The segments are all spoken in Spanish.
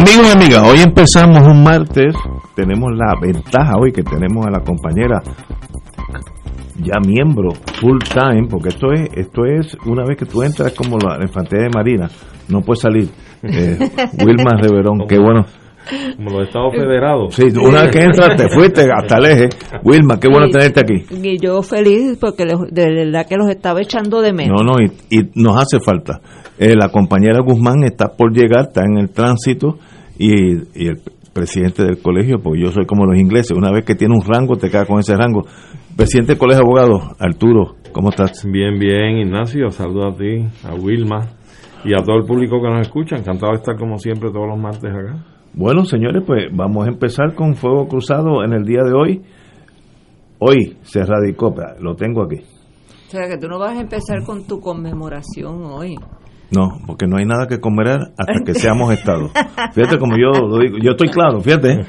Amigos y amigas, hoy empezamos un martes, tenemos la ventaja hoy que tenemos a la compañera ya miembro full time, porque esto es esto es una vez que tú entras como la infantería de marina, no puedes salir. Eh, Wilma Reverón, qué bueno. Como los estados federados. Sí, una vez que entras te fuiste hasta el eje. Wilma, qué bueno Y- tenerte aquí. Y yo feliz porque los- de verdad que los estaba echando de menos. No, no, y, y nos hace falta. Eh, la compañera Guzmán está por llegar, está en el tránsito y, y el presidente del colegio, porque yo soy como los ingleses, una vez que tiene un rango te queda con ese rango. Presidente del colegio de abogados, Arturo, ¿cómo estás? Bien, bien, Ignacio. Saludos a ti, a Wilma y a todo el público que nos escucha. Encantado de estar como siempre todos los martes acá. Bueno, señores, pues vamos a empezar con Fuego Cruzado en el día de hoy. Hoy se radicó, lo tengo aquí. O sea que tú no vas a empezar con tu conmemoración hoy. No, porque no hay nada que comer hasta que seamos Estado. Fíjate como yo lo digo, yo estoy claro, fíjate.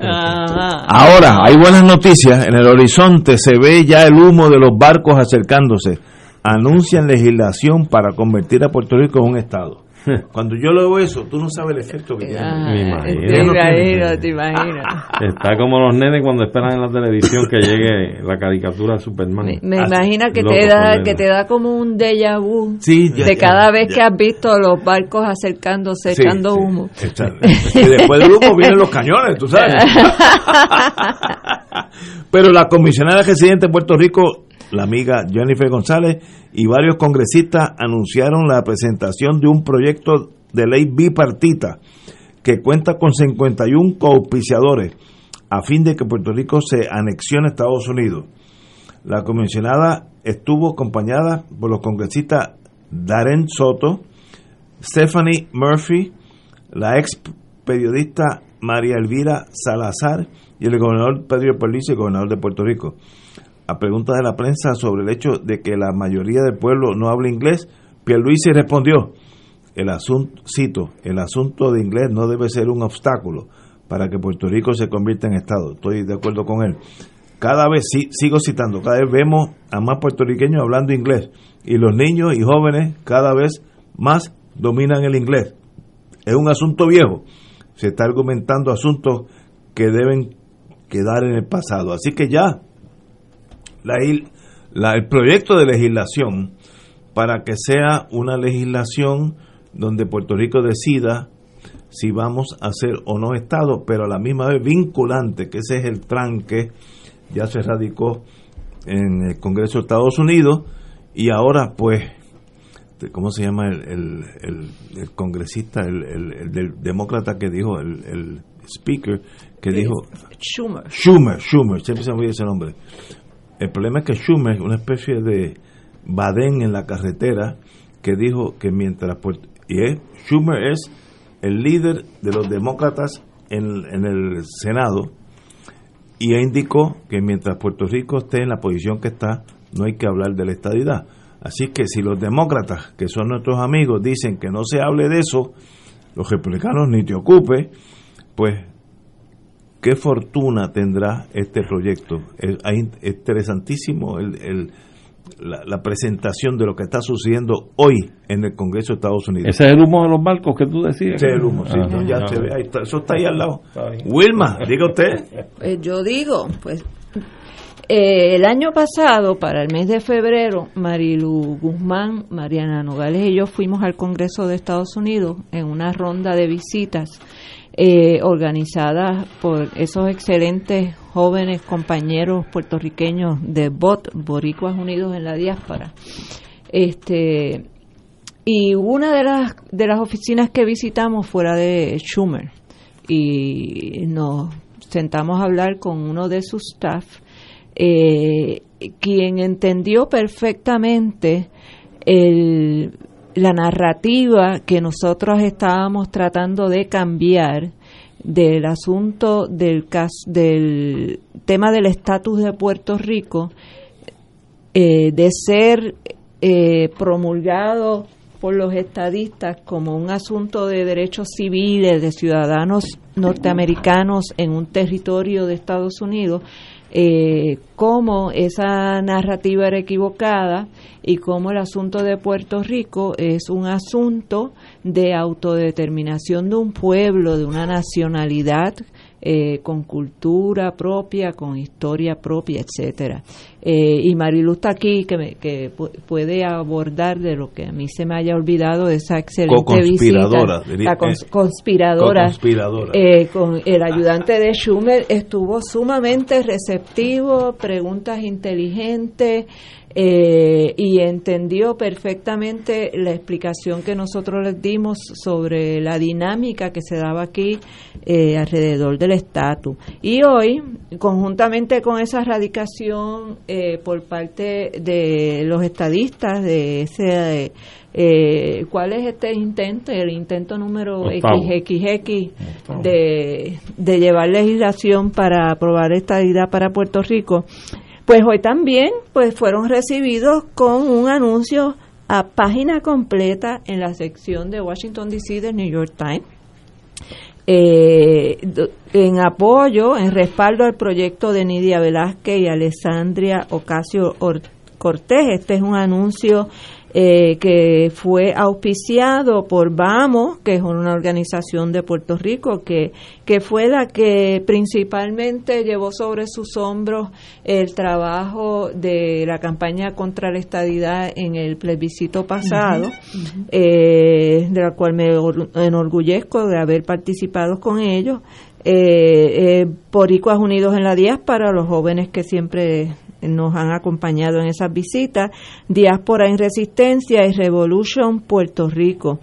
Ahora, hay buenas noticias. En el horizonte se ve ya el humo de los barcos acercándose. Anuncian legislación para convertir a Puerto Rico en un Estado. Cuando yo leo eso, tú no sabes el efecto que tiene. Ah, Me imagino. Te imagino, te imagino. Está como los nenes cuando esperan en la televisión que llegue la caricatura de Superman. Me, me imagino que te da que te da como un déjà vu Sí, ya, de ya, cada vez ya. que has visto los barcos acercándose Sí, echando sí. humo. Echa- Y después del humo vienen los cañones, tú sabes. Pero la comisionada residente de Puerto Rico, la amiga Jennifer González, y varios congresistas anunciaron la presentación de un proyecto de ley bipartita que cuenta con 51 coauspiciadores a fin de que Puerto Rico se anexione a Estados Unidos. La comisionada estuvo acompañada por los congresistas Darren Soto, Stephanie Murphy, la ex periodista María Elvira Salazar y el gobernador Pedro Perlice, gobernador de Puerto Rico. A preguntas de la prensa sobre el hecho de que la mayoría del pueblo no habla inglés, Pierluisi respondió, el asunto, cito, el asunto de inglés no debe ser un obstáculo para que Puerto Rico se convierta en Estado. Estoy de acuerdo con él. Cada vez, sí, sigo citando, cada vez vemos a más puertorriqueños hablando inglés y los niños y jóvenes cada vez más dominan el inglés. Es un asunto viejo. Se está argumentando asuntos que deben quedar en el pasado. Así que ya, la, la- el proyecto de legislación para que sea una legislación donde Puerto Rico decida si vamos a ser o no Estado, pero a la misma vez vinculante, que ese es el tranque, ya se radicó en el Congreso de Estados Unidos y ahora pues, ¿cómo se llama el, el, el- el congresista, el, el- el del demócrata que dijo, el, el speaker que dijo, Schumer. Schumer, Schumer, siempre se me olvida ese nombre. El problema es que Schumer una especie de badén en la carretera que dijo que mientras y Schumer es el líder de los demócratas en, en el Senado y indicó que mientras Puerto Rico esté en la posición que está, no hay que hablar de la estadidad. Así que si los demócratas, que son nuestros amigos, dicen que no se hable de eso, los republicanos ni te ocupe, pues qué fortuna tendrá este proyecto. Es, interesantísimo el, el- la, la presentación de lo que está sucediendo hoy en el Congreso de Estados Unidos. Ese es el humo de los barcos que tú decías. Ese es el humo, sí, Ah. no, ya se ve, ahí está, eso está ahí al lado. Wilma, diga usted. Pues yo digo, pues Eh, el año pasado, para el mes de febrero, Marilu Guzmán, Mariana Nogales y yo fuimos al Congreso de Estados Unidos en una ronda de visitas eh, organizadas por esos excelentes jóvenes compañeros puertorriqueños de BOT, Boricuas Unidos en la Diáspora. Este, y una de las, de las oficinas que visitamos fuera de Schumer y nos sentamos a hablar con uno de sus staff, eh, quien entendió perfectamente el, la narrativa que nosotros estábamos tratando de cambiar del asunto del, del tema del estatus de Puerto Rico, eh, de ser eh, promulgado por los estadistas como un asunto de derechos civiles de ciudadanos norteamericanos en un territorio de Estados Unidos, eh, cómo esa narrativa era equivocada y cómo el asunto de Puerto Rico es un asunto de autodeterminación de un pueblo, de una nacionalidad eh, con cultura propia, con historia propia, etcétera. Eh, y Marilu está aquí que, que puede abordar de lo que a mí se me haya olvidado esa excelente visita. La conspiradora. Eh, con el ayudante de Schumer estuvo sumamente receptivo, preguntas inteligentes. Eh, y entendió perfectamente la explicación que nosotros les dimos sobre la dinámica que se daba aquí eh, alrededor del estatus. Y hoy, conjuntamente con esa radicación eh, por parte de los estadistas de ese... Eh, ¿Cuál es este intento? El intento número XXX de, de llevar legislación para aprobar esta idea para Puerto Rico pues hoy también pues fueron recibidos con un anuncio a página completa en la sección de Washington DC del New York Times eh, en apoyo, en respaldo al proyecto de Nidia Velázquez y Alessandria Ocasio Cortés. Este es un anuncio eh, que fue auspiciado por Vamos, que es una organización de Puerto Rico, que, que fue la que principalmente llevó sobre sus hombros el trabajo de la campaña contra la estadidad en el plebiscito pasado, eh, de la cual me enorgullezco de haber participado con ellos. Eh, eh, Unidos en la Diáspora, los jóvenes que siempre nos han acompañado en esas visitas, Diáspora en Resistencia y Revolution Puerto Rico.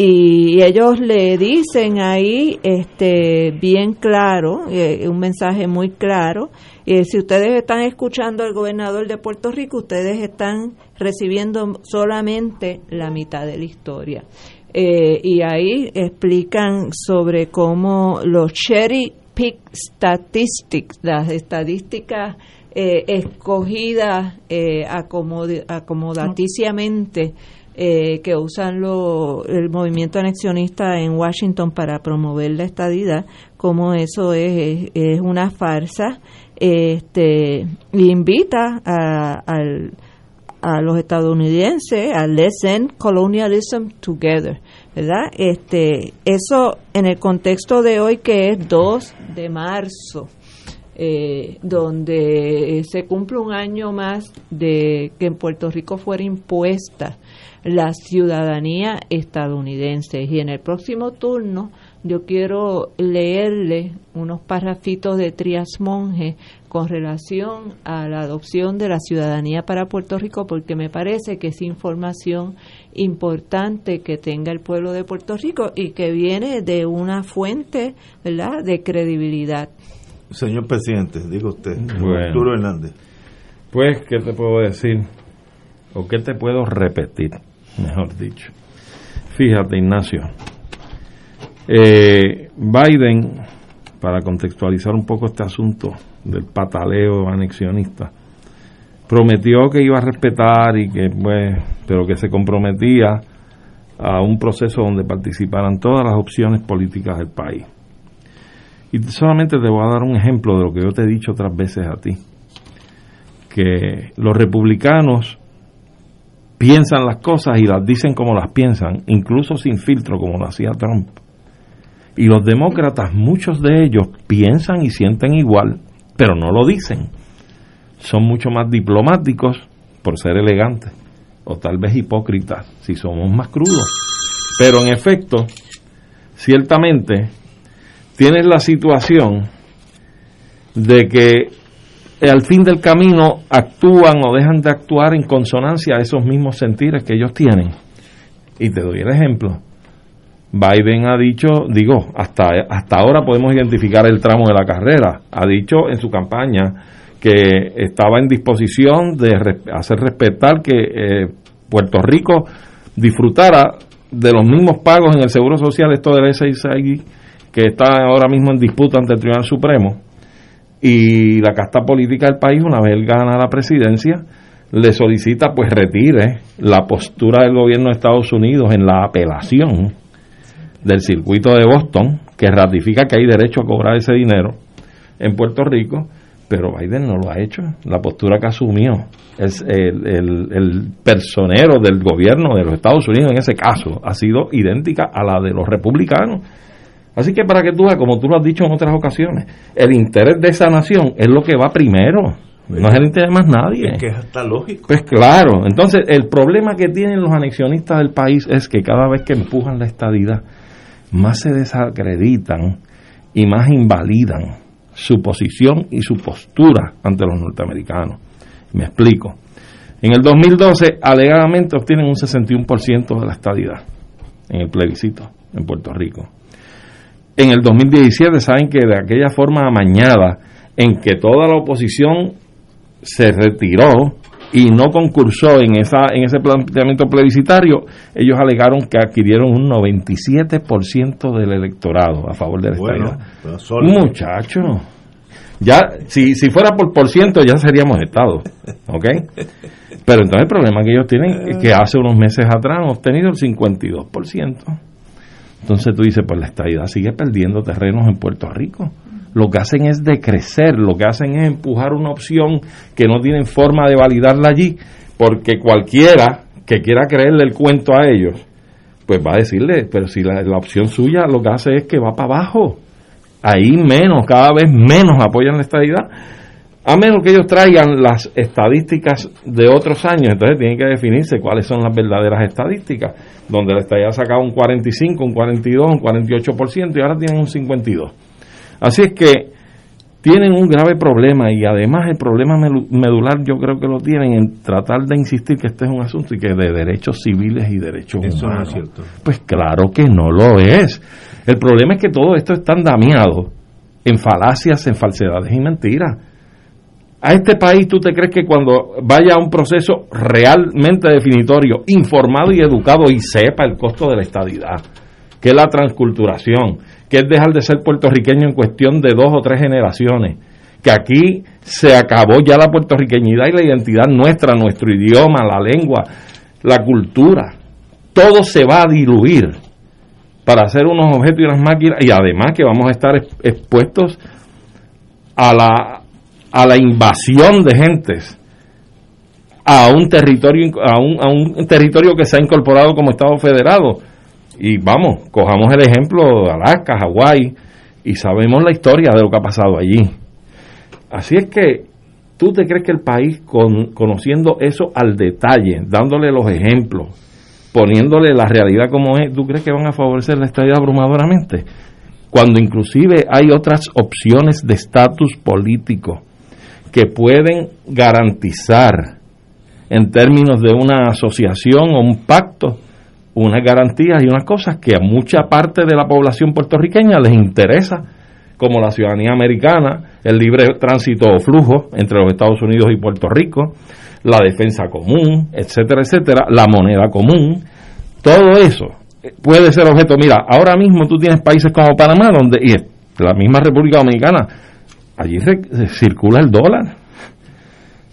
Y ellos le dicen ahí este bien claro, eh, un mensaje muy claro, y si ustedes están escuchando al gobernador de Puerto Rico, ustedes están recibiendo solamente la mitad de la historia. Eh, y ahí explican sobre cómo los cherry pick statistics, las estadísticas eh, escogidas eh, acomodaticiamente eh, que usan lo, el movimiento anexionista en Washington para promover la estadidad, como eso es, una farsa, este, invita a, a los estadounidenses a Let's Colonialism Together, ¿verdad? Este, eso en el contexto de hoy que es 2 de marzo eh, donde se cumple un año más de que en Puerto Rico fuera impuesta la ciudadanía estadounidense. Y en el próximo turno yo quiero leerle unos parrafitos de Trias Monge con relación a la adopción de la ciudadanía para Puerto Rico, porque me parece que es información importante que tenga el pueblo de Puerto Rico y que viene de una fuente ¿verdad? de credibilidad. Señor presidente, diga usted, Arturo Hernández. Pues, ¿qué te puedo decir? ¿O qué te puedo repetir, mejor dicho? Fíjate, Ignacio. Eh, Biden, para contextualizar un poco este asunto del pataleo anexionista, prometió que iba a respetar y que, pues, pero que se comprometía a un proceso donde participaran todas las opciones políticas del país. Y solamente te voy a dar un ejemplo de lo que yo te he dicho otras veces a ti. Que los republicanos piensan las cosas y las dicen como las piensan, incluso sin filtro como lo hacía Trump. Y los demócratas, muchos de ellos piensan y sienten igual, pero no lo dicen. son mucho más diplomáticos por ser elegantes, o tal vez hipócritas si somos más crudos. Pero en efecto, ciertamente, tienes la situación de que al fin del camino actúan o dejan de actuar en consonancia a esos mismos sentires que ellos tienen. Y te doy el ejemplo. Biden ha dicho, digo, hasta, hasta ahora podemos identificar el tramo de la carrera, ha dicho en su campaña que estaba en disposición de hacer respetar que eh, Puerto Rico disfrutara de los mismos pagos en el Seguro Social, esto del SIC, que está ahora mismo en disputa ante el Tribunal Supremo, y la casta política del país, una vez él gana la presidencia, le solicita pues retire la postura del gobierno de Estados Unidos en la apelación del circuito de Boston, que ratifica que hay derecho a cobrar ese dinero en Puerto Rico, pero Biden no lo ha hecho. La postura que asumió es el, el, personero del gobierno de los Estados Unidos en ese caso ha sido idéntica a la de los republicanos. Así que para que tú veas, como tú lo has dicho en otras ocasiones, el interés de esa nación es lo que va primero. No es el interés de más nadie. Es que está lógico. Pues claro. Entonces, el problema que tienen los anexionistas del país es que cada vez que empujan la estadidad, más se desacreditan y más invalidan su posición y su postura ante los norteamericanos. Me explico. En el 2012, alegadamente obtienen un 61% de la estadidad en el plebiscito en Puerto Rico. En el 2017, saben que de aquella forma amañada en que toda la oposición se retiró y no concursó en esa en ese planteamiento plebiscitario, ellos alegaron que adquirieron un 97% del electorado a favor de la bueno, Muchacho, ya si, si fuera por por ciento ya seríamos estados, ¿ok? Pero entonces el problema que ellos tienen es que hace unos meses atrás han obtenido el 52%. Entonces tú dices, pues la estadidad sigue perdiendo terrenos en Puerto Rico. Lo que hacen es decrecer, lo que hacen es empujar una opción que no tienen forma de validarla allí, porque cualquiera que quiera creerle el cuento a ellos, pues va a decirle, pero si la, opción suya lo que hace es que va para abajo, ahí menos, cada vez menos apoyan la estadidad, a menos que ellos traigan las estadísticas de otros años, entonces tienen que definirse cuáles son las verdaderas estadísticas, donde la estadidad ha sacado un 45, un 42, un 48% y ahora tienen un 52%. Así es que tienen un grave problema y además el problema medular yo creo que lo tienen en tratar de insistir que este es un asunto y que de derechos civiles y derechos humanos. cierto. Pues claro que no lo es. El problema es que todo esto está andamiado en falacias, en falsedades y mentiras. A este país tú te crees que cuando vaya a un proceso realmente definitorio, informado y educado y sepa el costo de la estadidad, que es la transculturación, que es dejar de ser puertorriqueño en cuestión de dos o tres generaciones, que aquí se acabó ya la puertorriqueñidad y la identidad nuestra, nuestro idioma, la lengua, la cultura, todo se va a diluir para hacer unos objetos y unas máquinas y además que vamos a estar expuestos a la, a la invasión de gentes a un territorio a un, a un territorio que se ha incorporado como Estado federado y vamos, cojamos el ejemplo de Alaska, Hawái, y sabemos la historia de lo que ha pasado allí. Así es que tú te crees que el país, con, conociendo eso al detalle, dándole los ejemplos, poniéndole la realidad como es, ¿tú crees que van a favorecer la estabilidad abrumadoramente? Cuando inclusive hay otras opciones de estatus político que pueden garantizar en términos de una asociación o un pacto unas garantías y unas cosas que a mucha parte de la población puertorriqueña les interesa, como la ciudadanía americana, el libre tránsito o flujo entre los Estados Unidos y Puerto Rico, la defensa común, etcétera, etcétera, la moneda común, todo eso puede ser objeto. Mira, ahora mismo tú tienes países como Panamá, donde, y la misma República Dominicana, allí circula el dólar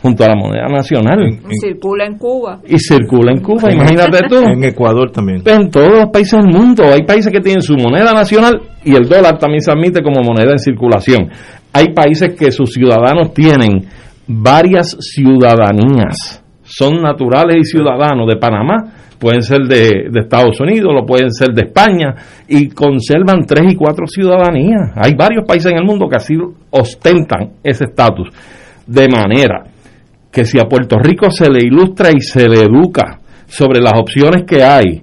junto a la moneda nacional. circula en Cuba. Y circula en Cuba, imagínate tú. En Ecuador también. En todos los países del mundo. Hay países que tienen su moneda nacional y el dólar también se admite como moneda en circulación. Hay países que sus ciudadanos tienen varias ciudadanías. Son naturales y ciudadanos de Panamá, pueden ser de, Estados Unidos, lo pueden ser de España, y conservan tres y cuatro ciudadanías. Hay varios países en el mundo que así ostentan ese estatus. De manera que si a Puerto Rico se le ilustra y se le educa sobre las opciones que hay,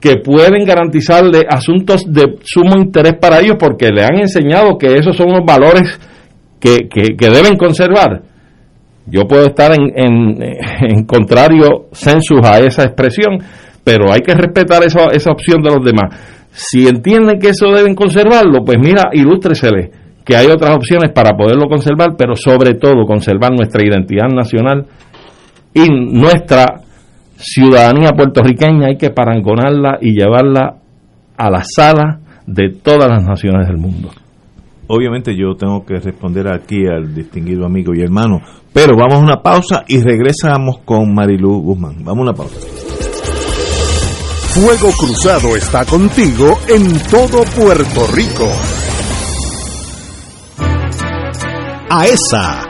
que pueden garantizarle asuntos de sumo interés para ellos porque le han enseñado que esos son los valores que, que, deben conservar. Yo puedo estar en, en, contrario census a esa expresión, pero hay que respetar esa, esa opción de los demás. Si entienden que eso deben conservarlo, pues mira, ilústresele que hay otras opciones para poderlo conservar, pero sobre todo conservar nuestra identidad nacional y nuestra ciudadanía puertorriqueña hay que parangonarla y llevarla a la sala de todas las naciones del mundo. Obviamente yo tengo que responder aquí al distinguido amigo y hermano, pero vamos a una pausa y regresamos con Marilu Guzmán. Vamos a una pausa. Fuego Cruzado está contigo en todo Puerto Rico. AESA,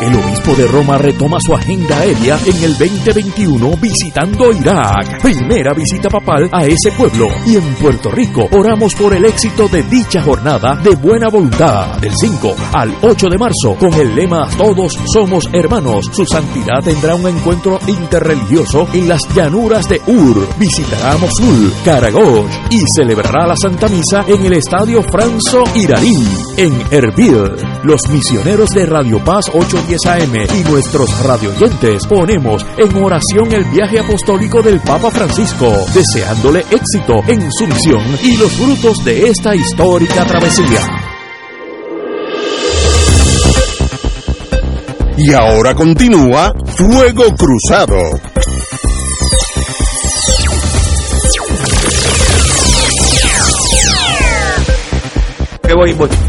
El obispo de Roma retoma su agenda aérea en el 2021 visitando Irak. Primera visita papal a ese pueblo. Y en Puerto Rico oramos por el éxito de dicha jornada de buena voluntad. Del 5 al 8 de marzo con el lema Todos somos hermanos. Su santidad tendrá un encuentro interreligioso en las llanuras de Ur. Visitará Mosul, Karagosh y celebrará la Santa Misa en el Estadio Franzo Iraní en Erbil. Los misioneros de Radio Paz 8 AM y nuestros radioyentes ponemos en oración el viaje apostólico del Papa Francisco, deseándole éxito en su misión y los frutos de esta histórica travesía. Y ahora continúa Fuego Cruzado.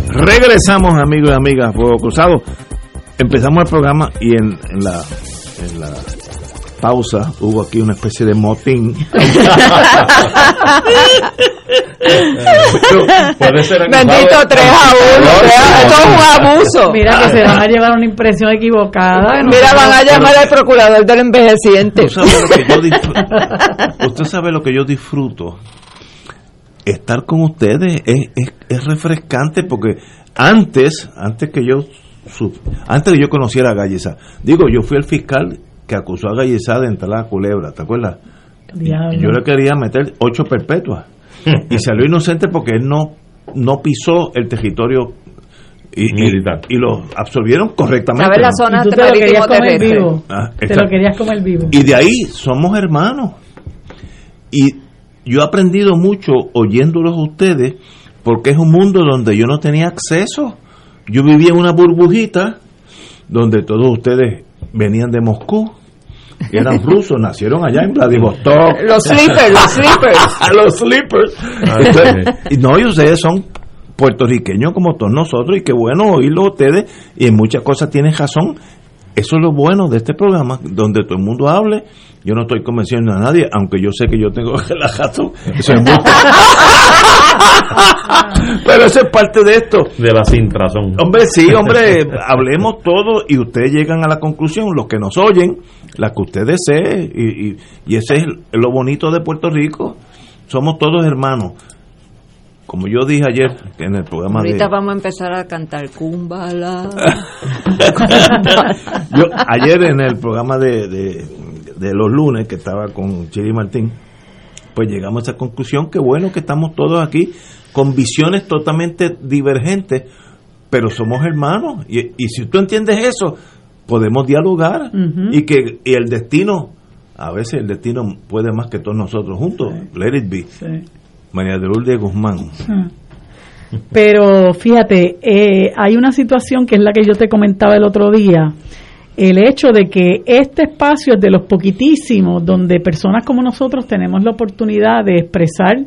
Regresamos, amigos y amigas, Fuego Cruzado empezamos el programa y en, la, en la pausa hubo aquí una especie de motín. Bendito 3 a 1. Esto es un abuso. Mira que se van a llevar una impresión equivocada. Mira, van a llamar al procurador del envejeciente. ¿Usted sabe, lo que yo disfruto? Usted sabe lo que yo disfruto. Estar con ustedes es, es, es refrescante porque antes, antes que yo antes de yo conociera a Gallesa, digo, yo fui el fiscal que acusó a Gallesa de entrar a la culebra, ¿te acuerdas? Yo le quería meter ocho perpetuas y salió inocente porque él no, no pisó el territorio y, militar y, lo absorbieron correctamente. ¿Sabes la zona te lo querías comer vivo. Ah, te lo querías comer vivo. Y de ahí somos hermanos. Y yo he aprendido mucho oyéndolos a ustedes porque es un mundo donde yo no tenía acceso. Yo vivía en una burbujita donde todos ustedes venían de Moscú eran rusos, nacieron allá en Vladivostok. Los sleepers, los sleepers. los sleepers. y no, y ustedes son puertorriqueños como todos nosotros y qué bueno oírlo ustedes y en muchas cosas tienen razón. Eso es lo bueno de este programa, donde todo el mundo hable. Yo no estoy convenciendo a nadie, aunque yo sé que yo tengo que la. Eso es Pero eso es parte de esto. De la sin razón. Hombre, sí, hombre, hablemos todo y ustedes llegan a la conclusión, los que nos oyen, la que usted desee, y, y, y ese es lo bonito de Puerto Rico. Somos todos hermanos como yo dije ayer en el programa Ahorita vamos a empezar a cantar Kumbala. yo ayer en el programa de, de, de, los lunes que estaba con Chiri Martín, pues llegamos a esa conclusión que bueno que estamos todos aquí con visiones totalmente divergentes, pero somos hermanos y, y si tú entiendes eso, podemos dialogar uh -huh. y que y el destino, a veces el destino puede más que todos nosotros juntos, sí. let it be. Sí. María de Lourdes Guzmán. Pero fíjate, eh, hay una situación que es la que yo te comentaba el otro día. El hecho de que este espacio es de los poquitísimos donde personas como nosotros tenemos la oportunidad de expresar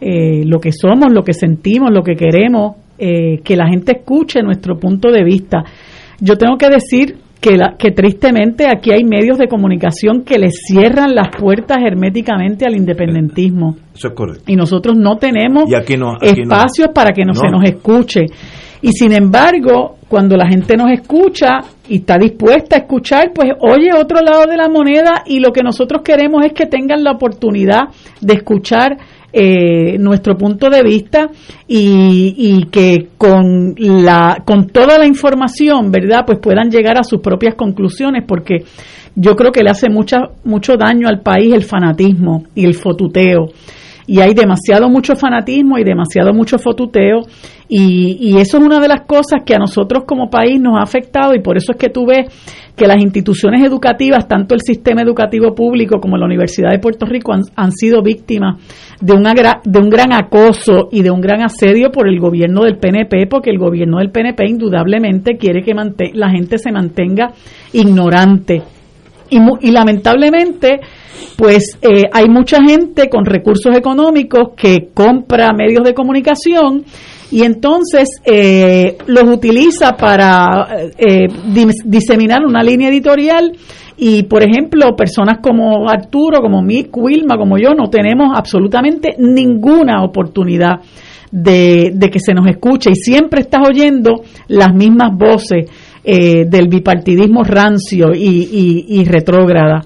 eh, lo que somos, lo que sentimos, lo que queremos, eh, que la gente escuche nuestro punto de vista. Yo tengo que decir que, la, que tristemente aquí hay medios de comunicación que le cierran las puertas herméticamente al independentismo. Eso es correcto. Y nosotros no tenemos y aquí no, aquí espacios no. para que no, no. se nos escuche. Y sin embargo, cuando la gente nos escucha y está dispuesta a escuchar, pues oye otro lado de la moneda y lo que nosotros queremos es que tengan la oportunidad de escuchar eh, nuestro punto de vista y, y, que con la con toda la información verdad pues puedan llegar a sus propias conclusiones porque yo creo que le hace mucha, mucho daño al país el fanatismo y el fotuteo y hay demasiado mucho fanatismo y demasiado mucho fotuteo y, y, eso es una de las cosas que a nosotros como país nos ha afectado y por eso es que tú ves que las instituciones educativas, tanto el sistema educativo público como la Universidad de Puerto Rico han, sido víctimas de, una, de un gran acoso y de un gran asedio por el gobierno del PNP, porque el gobierno del PNP indudablemente quiere que la gente se mantenga ignorante. Y, y lamentablemente, pues eh, hay mucha gente con recursos económicos que compra medios de comunicación y entonces eh, los utiliza para eh, diseminar una línea editorial y por ejemplo personas como Arturo, como Mick, Wilma, como yo no tenemos absolutamente ninguna oportunidad de, de que se nos escuche y siempre estás oyendo las mismas voces eh, del bipartidismo rancio y, y, retrógrada.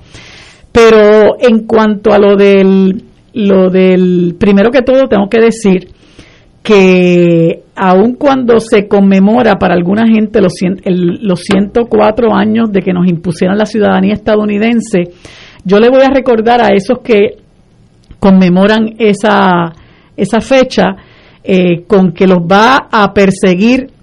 Pero en cuanto a lo del, lo del, primero que todo tengo que decir que aun cuando se conmemora para alguna gente los, el, los 104 años de que nos impusieran la ciudadanía estadounidense, yo le voy a recordar a esos que conmemoran esa, esa fecha eh, con que los va a perseguir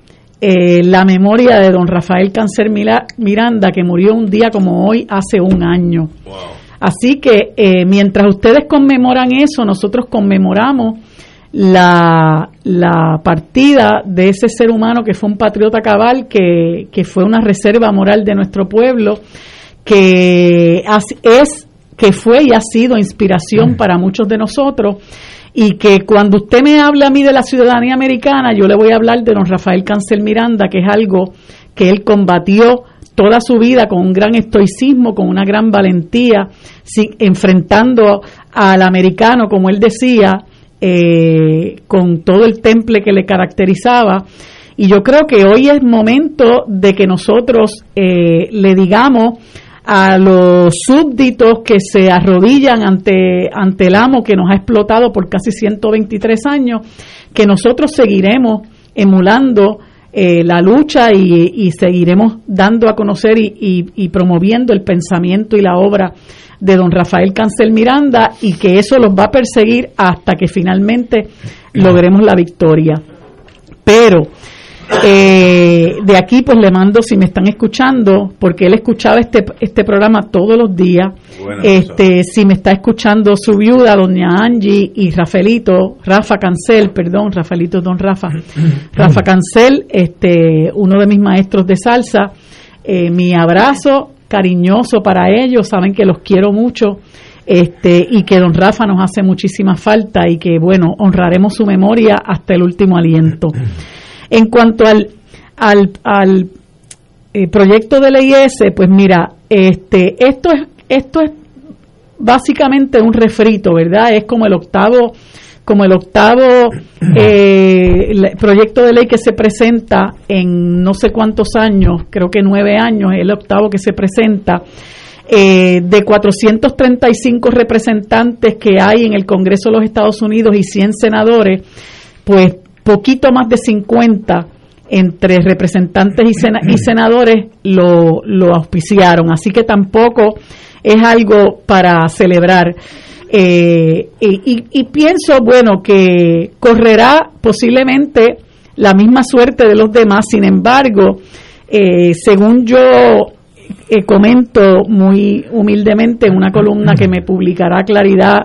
eh, la memoria de don Rafael Cáncer Miranda, que murió un día como hoy hace un año. Wow. Así que eh, mientras ustedes conmemoran eso, nosotros conmemoramos la, la, partida de ese ser humano que fue un patriota cabal, que, que fue una reserva moral de nuestro pueblo, que es, que fue y ha sido inspiración para muchos de nosotros y que cuando usted me habla a mí de la ciudadanía americana, yo le voy a hablar de don Rafael Cancel Miranda, que es algo que él combatió toda su vida con un gran estoicismo, con una gran valentía, enfrentando al americano, como él decía, eh, con todo el temple que le caracterizaba. Y yo creo que hoy es momento de que nosotros eh, le digamos a los súbditos que se arrodillan ante, ante el amo que nos ha explotado por casi 123 años, que nosotros seguiremos emulando eh, la lucha y, y, seguiremos dando a conocer y, y, y, promoviendo el pensamiento y la obra de don Rafael Cancel Miranda y que eso los va a perseguir hasta que finalmente logremos la victoria. Pero eh, de aquí pues le mando si me están escuchando porque él escuchaba este este programa todos los días. Bueno, este si me está escuchando su viuda doña Angie y Rafaelito Rafa Cancel perdón Rafaelito don Rafa. Rafa Cancel este uno de mis maestros de salsa. Eh, mi abrazo cariñoso para ellos, saben que los quiero mucho. Este, y que don Rafa nos hace muchísima falta y que, bueno, honraremos su memoria hasta el último aliento. En cuanto al, al, al eh, proyecto de ley ese, pues mira, este, esto es, esto es básicamente un refrito, ¿verdad? Es como el octavo como el octavo eh, proyecto de ley que se presenta en no sé cuántos años, creo que nueve años, es el octavo que se presenta, eh, de 435 representantes que hay en el Congreso de los Estados Unidos y 100 senadores, pues poquito más de 50 entre representantes y, senadores lo, lo auspiciaron. Así que tampoco es algo para celebrar. Eh, y, pienso, bueno, que correrá posiblemente la misma suerte de los demás, sin embargo, eh, según yo eh, comento muy humildemente en una columna que me publicará Claridad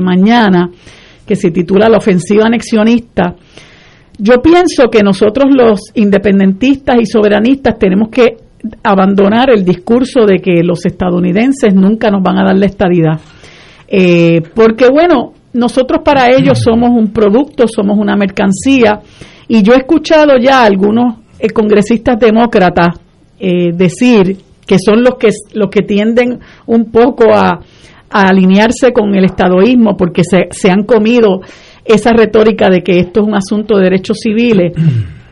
mañana, que se titula La ofensiva anexionista, yo pienso que nosotros los independentistas y soberanistas tenemos que abandonar el discurso de que los estadounidenses nunca nos van a dar la estadidad. Eh, porque bueno, nosotros para ellos somos un producto, somos una mercancía, y yo he escuchado ya a algunos eh, congresistas demócratas eh, decir que son los que, los que tienden un poco a, alinearse con el estadoísmo porque se, se han comido esa retórica de que esto es un asunto de derechos civiles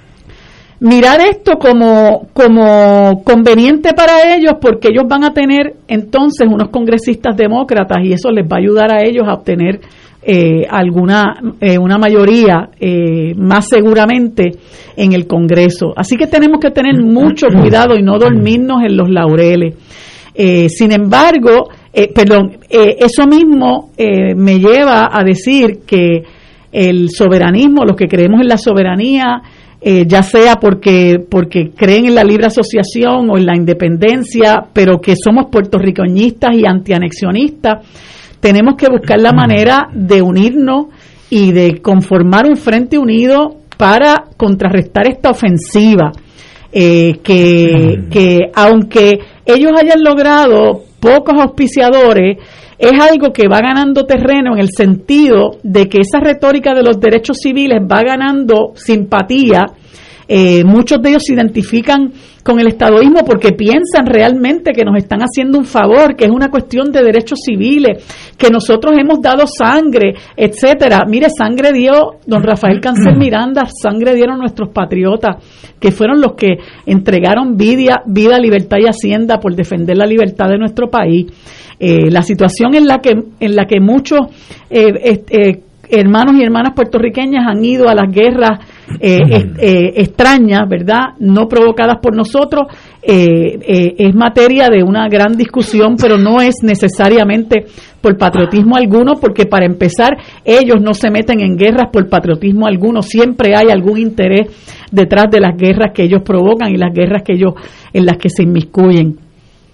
mirar esto como, como conveniente para ellos porque ellos van a tener entonces unos congresistas demócratas y eso les va a ayudar a ellos a obtener eh, alguna eh, una mayoría eh, más seguramente en el Congreso. Así que tenemos que tener mucho cuidado y no dormirnos en los laureles. sin embargo, perdón, eso mismo me lleva a decir que el soberanismo, los que creemos en la soberanía, eh, ya sea porque, porque creen en la libre asociación o en la independencia, pero que somos puertorriqueñistas y antianexionistas, tenemos que buscar la manera de unirnos y de conformar un frente unido para contrarrestar esta ofensiva. Eh, que, que aunque ellos hayan logrado pocos auspiciadores, es algo que va ganando terreno en el sentido de que esa retórica de los derechos civiles va ganando simpatía. Eh, muchos de ellos se identifican con el estadoísmo porque piensan realmente que nos están haciendo un favor, que es una cuestión de derechos civiles, que nosotros hemos dado sangre, etcétera. Mire, sangre dio don Rafael Cáncer Miranda, sangre dieron nuestros patriotas, que fueron los que entregaron vida, vida, libertad y hacienda por defender la libertad de nuestro país. Eh, la situación en la que, en la que muchos eh, eh, hermanos y hermanas puertorriqueñas han ido a las guerras extrañas, ¿verdad? No provocadas por nosotros, es materia de una gran discusión, pero no es necesariamente por patriotismo alguno, porque para empezar, ellos no se meten en guerras por patriotismo alguno, siempre hay algún interés detrás de las guerras que ellos provocan y las guerras que ellos en las que se inmiscuyen.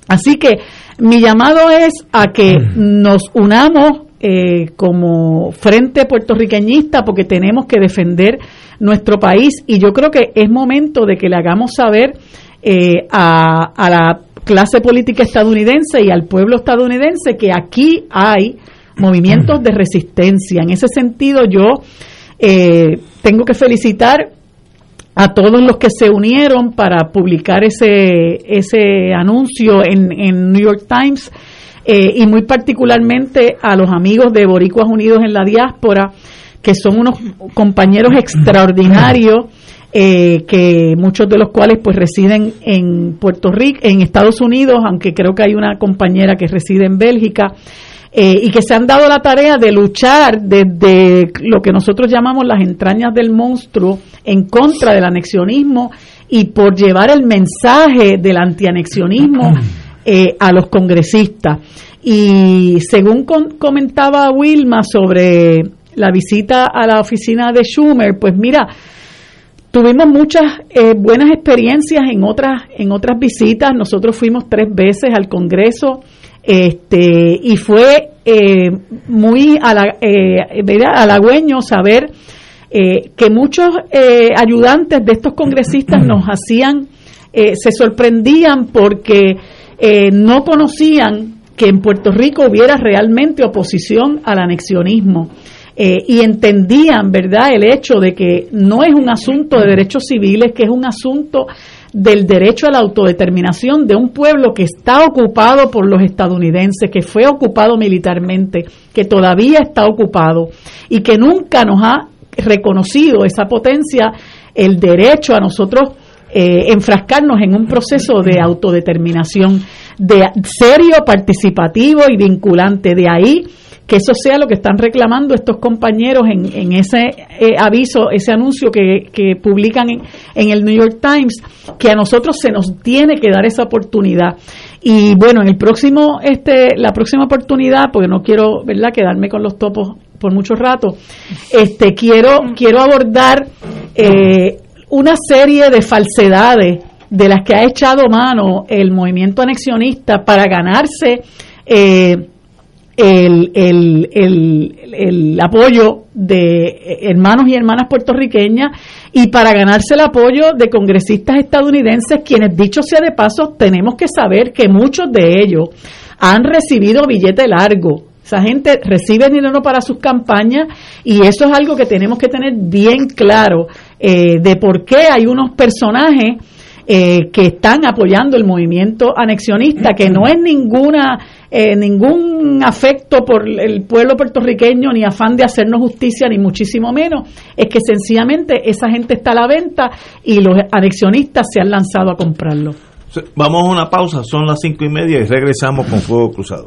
Así que mi llamado es a que nos unamos eh, como frente puertorriqueñista porque tenemos que defender nuestro país y yo creo que es momento de que le hagamos saber eh, a, la clase política estadounidense y al pueblo estadounidense que aquí hay movimientos de resistencia. En ese sentido yo eh, tengo que felicitar a todos los que se unieron para publicar ese, ese anuncio en, en New York Times eh, y muy particularmente a los amigos de Boricuas Unidos en la Diáspora, que son unos compañeros extraordinarios. Eh, que muchos de los cuales pues residen en Puerto Rico, en Estados Unidos, aunque creo que hay una compañera que reside en Bélgica, eh, y que se han dado la tarea de luchar desde lo que nosotros llamamos las entrañas del monstruo en contra del anexionismo y por llevar el mensaje del antianexionismo eh, a los congresistas. Y según comentaba Wilma sobre la visita a la oficina de Schumer, pues mira, tuvimos muchas eh, buenas experiencias en otras en otras visitas. Nosotros fuimos tres veces al Congreso este, y fue eh, muy eh, halagüeño saber eh, que muchos eh, ayudantes de estos congresistas nos hacían, se sorprendían porque eh, no conocían que en Puerto Rico hubiera realmente oposición al anexionismo. Eh, y entendían, ¿verdad?, el hecho de que no es un asunto de derechos civiles, que es un asunto del derecho a la autodeterminación de un pueblo que está ocupado por los estadounidenses, que fue ocupado militarmente, que todavía está ocupado y que nunca nos ha reconocido esa potencia, el derecho a nosotros eh, enfrascarnos en un proceso de autodeterminación, de serio, participativo y vinculante. De ahí que eso sea lo que están reclamando estos compañeros en, en ese eh, aviso, ese anuncio que, que publican en, en, el New York Times, que a nosotros se nos tiene que dar esa oportunidad. Y bueno, en el próximo, este, la próxima oportunidad, porque no quiero, ¿verdad?, quedarme con los topos por mucho rato, este, quiero, quiero abordar eh, una serie de falsedades de las que ha echado mano el movimiento anexionista para ganarse eh, el, el, el, el, apoyo de hermanos y hermanas puertorriqueñas y para ganarse el apoyo de congresistas estadounidenses, quienes dicho sea de paso, tenemos que saber que muchos de ellos han recibido billete largo. Esa gente recibe dinero para sus campañas y eso es algo que tenemos que tener bien claro eh, de por qué hay unos personajes eh, que están apoyando el movimiento anexionista, que no es ninguna eh, ningún afecto por el pueblo puertorriqueño, ni afán de hacernos justicia, ni muchísimo menos, es que sencillamente esa gente está a la venta y los anexionistas se han lanzado a comprarlo. Vamos a una pausa, son las cinco y media y regresamos con Fuego Cruzado.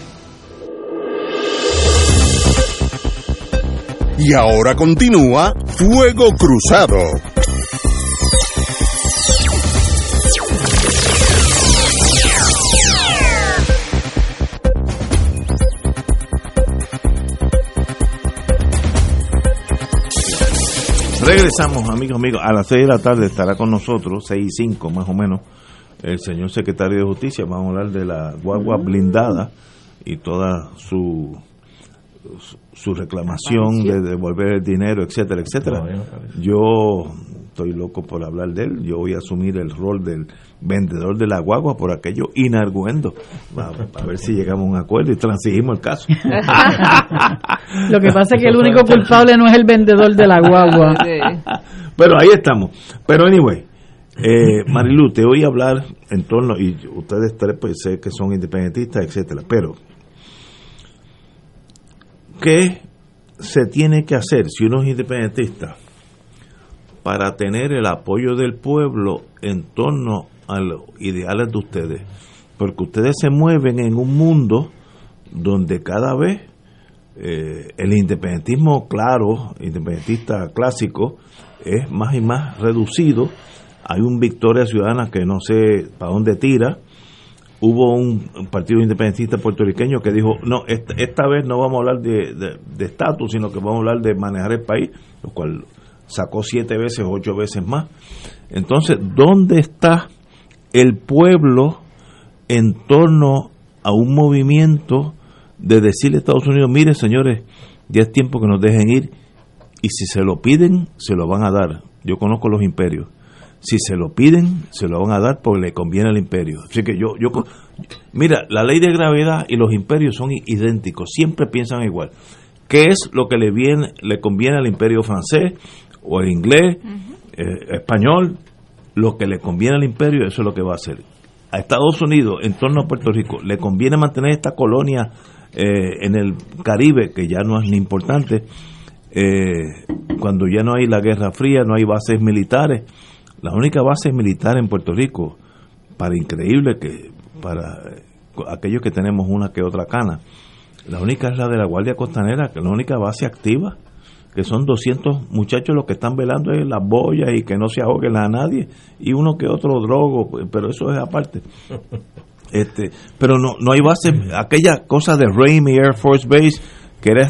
Y ahora continúa Fuego Cruzado. Regresamos, amigos, amigos. A las 6 de la tarde estará con nosotros, 6 y 5 más o menos, el señor secretario de Justicia. Vamos a hablar de la guagua blindada y toda su su reclamación de devolver el dinero, etcétera, etcétera. Yo estoy loco por hablar de él. Yo voy a asumir el rol del vendedor de la guagua por aquello inarguendo. A, ver si llegamos a un acuerdo y transigimos el caso. Lo que pasa es que el único culpable no es el vendedor de la guagua. Pero ahí estamos. Pero anyway, eh, Marilu, te voy a hablar en torno, y ustedes tres pues sé que son independentistas, etcétera, pero ¿qué se tiene que hacer si uno es independentista para tener el apoyo del pueblo en torno a los ideales de ustedes? Porque ustedes se mueven en un mundo donde cada vez eh, el independentismo claro, independentista clásico, es más y más reducido. Hay un Victoria Ciudadana que no sé para dónde tira. Hubo un, partido independentista puertorriqueño que dijo, no, esta, vez no vamos a hablar de estatus, sino que vamos a hablar de manejar el país, lo cual sacó siete veces, ocho veces más. Entonces, ¿dónde está el pueblo en torno a un movimiento de decirle a Estados Unidos, mire señores, ya es tiempo que nos dejen ir y si se lo piden, se lo van a dar. Yo conozco los imperios. Si se lo piden, se lo van a dar porque le conviene al imperio. Así que yo, yo, mira, la ley de gravedad y los imperios son idénticos, siempre piensan igual. ¿Qué es lo que le, viene, le conviene al imperio francés o el inglés, eh, español? Lo que le conviene al imperio, eso es lo que va a hacer. A Estados Unidos, en torno a Puerto Rico, le conviene mantener esta colonia eh, en el Caribe, que ya no es ni importante, eh, cuando ya no hay la Guerra Fría, no hay bases militares. La única base militar en Puerto Rico, para increíble que para aquellos que tenemos una que otra cana, la única es la de la Guardia Costanera, que es la única base activa, que son 200 muchachos los que están velando en las boyas y que no se ahoguen a nadie, y uno que otro drogo, pero eso es aparte. Este, pero no, no hay base, aquella cosa de Raimi Air Force Base, que era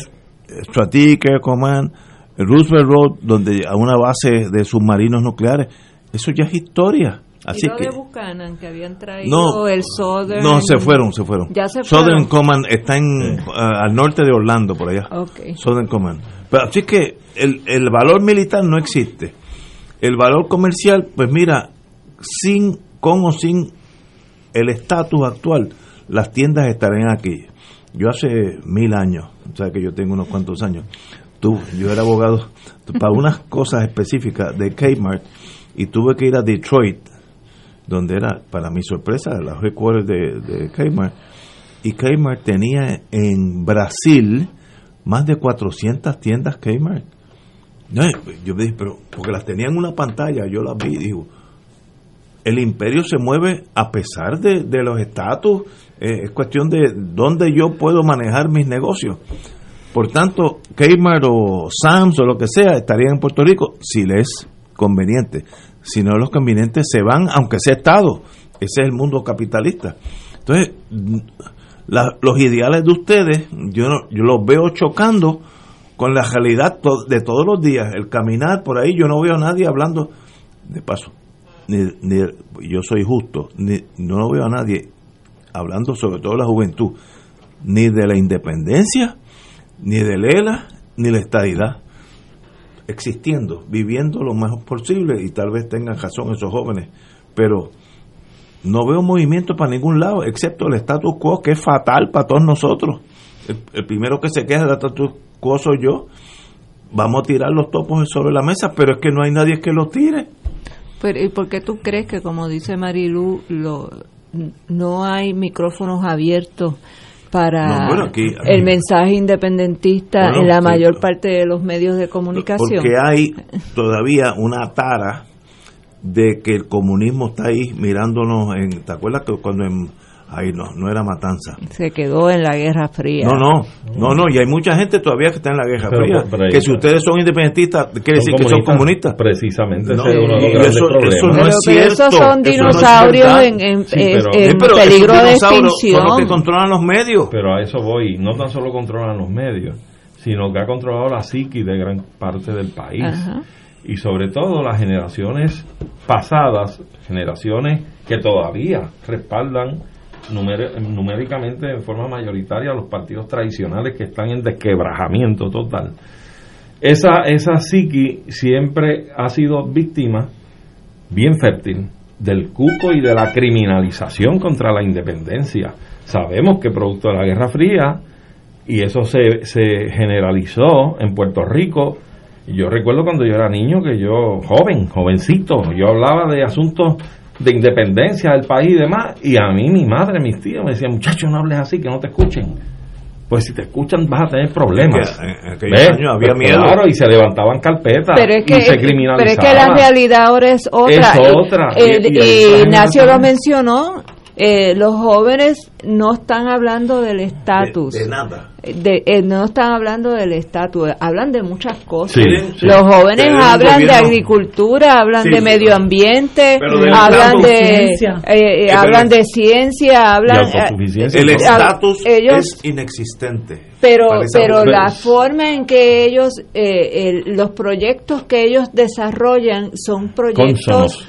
Strategic Air Command, Roosevelt Road, donde a una base de submarinos nucleares, eso ya es historia. Así que, de Buchanan, que habían traído el Southern... No, se fueron, se fueron. Ya se Southern Command está en, al norte de Orlando, por allá. Southern Command. Pero así que el, el valor militar no existe. El valor comercial, pues mira, sin, con o sin el estatus actual, las tiendas estarían aquí. Yo hace mil años, o sea que yo tengo unos cuantos años, tú, yo era abogado para unas cosas específicas de Kmart y tuve que ir a Detroit, donde era, para mi sorpresa, la headquarters de, de Kmart. Y Kmart tenía en Brasil más de 400 tiendas Kmart. yo me dije, pero porque las tenía en una pantalla, yo las vi digo, el imperio se mueve a pesar de, los estatus, eh, es cuestión de dónde yo puedo manejar mis negocios. Por tanto, Kmart o Sams o lo que sea estarían en Puerto Rico si les es conveniente. Si no los convenientes se van, aunque sea Estado. Ese es el mundo capitalista. Entonces, los ideales de ustedes, yo, yo los veo chocando con la realidad de todos los días. El caminar por ahí, yo no veo a nadie hablando de paso ni, yo soy justo, ni, no veo a nadie hablando sobre todo la juventud, ni de la independencia, ni de Lela, ni la estadidad, existiendo, viviendo lo mejor posible y tal vez tengan razón esos jóvenes, pero no veo movimiento para ningún lado, excepto el status quo que es fatal para todos nosotros. El, primero que se queja del status quo soy yo. Vamos a tirar los topos sobre la mesa, pero es que no hay nadie que los tire. Pero, ¿Y por qué tú crees que, como dice Marilu, lo, no hay micrófonos abiertos para el mensaje independentista en la mayor parte de los medios de comunicación? Porque hay todavía una tara de que el comunismo está ahí mirándonos en... ¿Te acuerdas que cuando en Ahí no, no era matanza. Se quedó en la Guerra Fría. No, no, no, no, y hay mucha gente todavía que está en la Guerra Fría. que si ustedes son independentistas, quiere decir que son comunistas. Precisamente, no, eso, no es cierto. Esos son dinosaurios en, en, peligro de extinción. Son los que controlan los medios. Pero a eso voy, no tan solo controlan los medios, sino que ha controlado la psiqui de gran parte del país. Y sobre todo las generaciones pasadas, generaciones que todavía respaldan numéricamente en forma mayoritaria los partidos tradicionales que están en desquebrajamiento total. esa, esa psiqui siempre ha sido víctima bien fértil del cuco y de la criminalización contra la independencia. Sabemos que producto de la Guerra Fría, y eso se, se generalizó en Puerto Rico, yo recuerdo cuando yo era niño que yo, joven, jovencito, yo hablaba de asuntos de independencia del país y demás, y a mí mi madre, mis tíos me decían, muchachos, no hables así, que no te escuchen. Pues si te escuchan vas a tener problemas. En años había Pues miedo. Claro, y se levantaban carpetas pero es que, y se pero criminalizaban. es que la realidad ahora es otra. Es Y- otra. Y- y y Ignacio lo mencionó, eh, los jóvenes no están hablando del estatus. De nada. De- eh, no están hablando del estatus, hablan de muchas cosas. Sí, sí. Los jóvenes hablan de agricultura, hablan Sí, de medio ambiente, hablan de Ciencia. eh, eh, Eh, hablan de ciencia, hablan. El no. estatus es inexistente. pero pero la forma en que ellos eh, el- los proyectos que ellos desarrollan son proyectos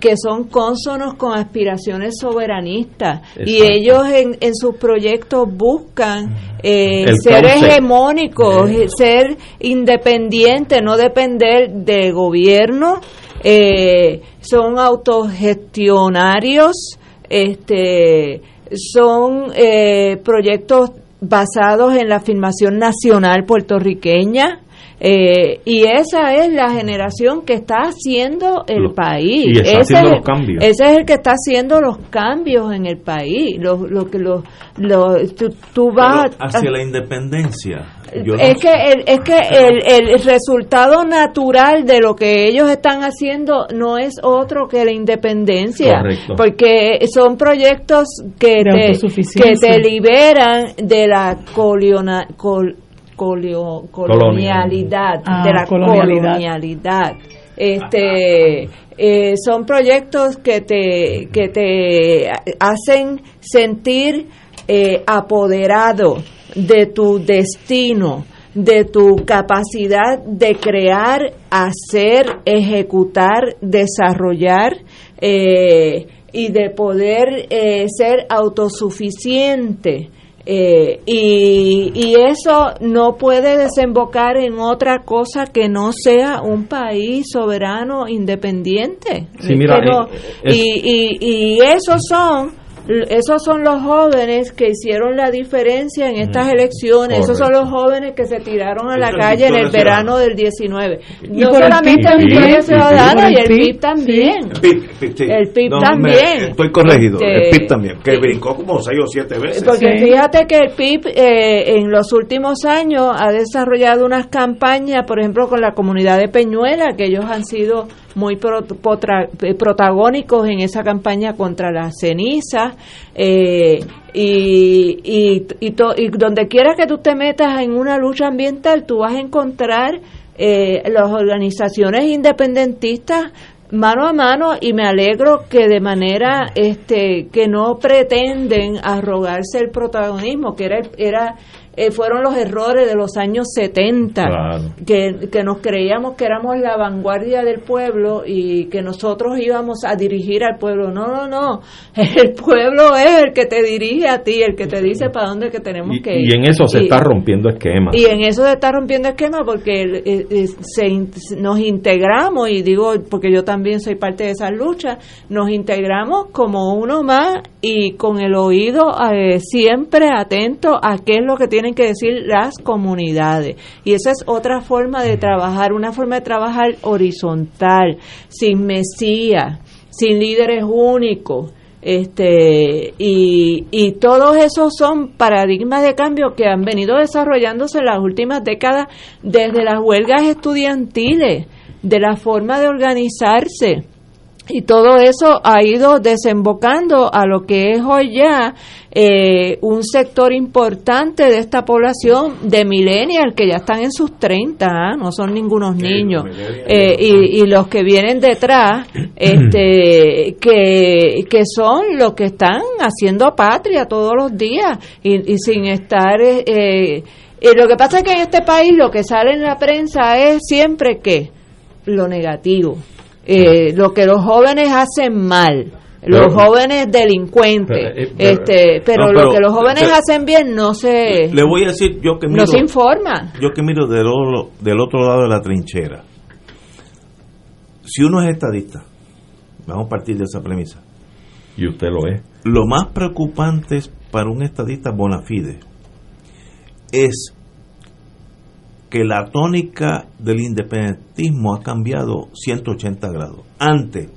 que son cónsonos con aspiraciones soberanistas. Y ellos en, en sus proyectos buscan eh, El ser concept. hegemónicos eh, ser independientes no depender de gobierno. Eh, son autogestionarios este son eh, proyectos basados en la afirmación nacional puertorriqueña eh, y esa es la generación que está haciendo el país y está ese, haciendo es, los cambios. ese es el que está haciendo los cambios en el país lo, lo que lo, lo- tú, tú vas Pero hacia la independencia. yo es que, el, es que el, el resultado natural de lo que ellos están haciendo no es otro que la independencia, Correcto. porque son proyectos que De te, que te liberan de la coliona- col- colio- colonialidad, Ah, de la colonialidad. colonialidad. Este, eh, son proyectos que te, que te hacen sentir eh, apoderado de tu destino, de tu capacidad de crear, hacer, ejecutar, desarrollar eh, y de poder eh, ser autosuficiente. Eh, y, y eso no puede desembocar en otra cosa que no sea un país soberano independiente. Sí, mira, no- eh, es- y, y, y esos son esos son los jóvenes que hicieron la diferencia en estas elecciones, esos son los jóvenes que se tiraron a la Eso calle en el verano del 19. Y No por el solamente PIB también. Victoria Y Ciudadana y el el PIB, también. El PIB. El también. estoy corregido. el PIB también. Que brincó como seis o siete veces. Porque Sí. fíjate que el PIB eh, en los últimos años ha desarrollado unas campañas, por ejemplo, con la comunidad de Peñuela, que ellos han sido muy pro- potra- eh, protagónicos en esa campaña contra las cenizas. eh, y, y, y, donde quiera que tú te metas en una lucha ambiental, tú vas a encontrar eh, las organizaciones independentistas mano a mano y me alegro que de manera este que no pretenden arrogarse el protagonismo que era era eh, fueron los errores de los años 70 Claro. que, que nos creíamos que éramos la vanguardia del pueblo y que nosotros íbamos a dirigir al pueblo no no no el pueblo es el que te dirige a ti el que te dice para dónde que tenemos Y, que ir y en eso se Y- está rompiendo esquemas. y en eso se está rompiendo esquema porque eh, se nos integramos, y digo porque yo también soy parte de esa lucha, nos integramos como uno más y con el oído eh, siempre atento a qué es lo que tienen que decir las comunidades. Y esa es otra forma de trabajar, una forma de trabajar horizontal, sin mesía, sin líderes únicos este y, y todos esos son paradigmas de cambio que han venido desarrollándose en las últimas décadas desde las huelgas estudiantiles de la forma de organizarse y todo eso ha ido desembocando a lo que es hoy ya eh, un sector importante de esta población de millennials que ya están en sus 30, ¿ah? no son ningunos niños. Eh, y, y los que vienen detrás, este, que, que son los que están haciendo patria todos los días y, y sin estar... eh, eh, y lo que pasa es que en este país lo que sale en la prensa es siempre que lo negativo, eh, lo que los jóvenes hacen mal, los jóvenes delincuentes, pero, eh, este, pero, lo que los jóvenes hacen bien no se le voy a decir yo que miro, no se informa. Yo que miro del, del otro lado de la trinchera. Si uno es estadista, vamos a partir de esa premisa. Y usted lo es. Lo más preocupante para un estadista bona fide es que la tónica del independentismo ha cambiado 180 grados. Antes,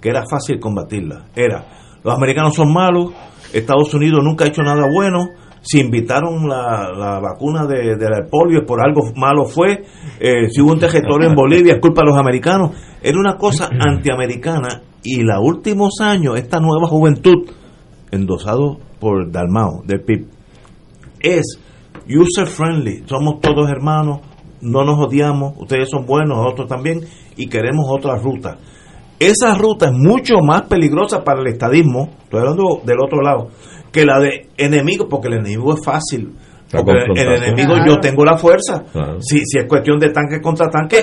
que era fácil combatirla, era los americanos son malos, Estados Unidos nunca ha hecho nada bueno, si invitaron la, vacuna de, la polio por algo malo fue, eh, si hubo un territorio en Bolivia es culpa de los americanos. Era una cosa antiamericana y los últimos años esta nueva juventud, endosado por Dalmao, del PIB, es user friendly, somos todos hermanos, no nos odiamos, ustedes son buenos, nosotros también, y queremos otra ruta. Esa ruta es mucho más peligrosa para el estadismo, estoy hablando del otro lado, que la de enemigo, porque el enemigo es fácil. El enemigo yo tengo la fuerza. Si, si es cuestión de tanque contra tanque,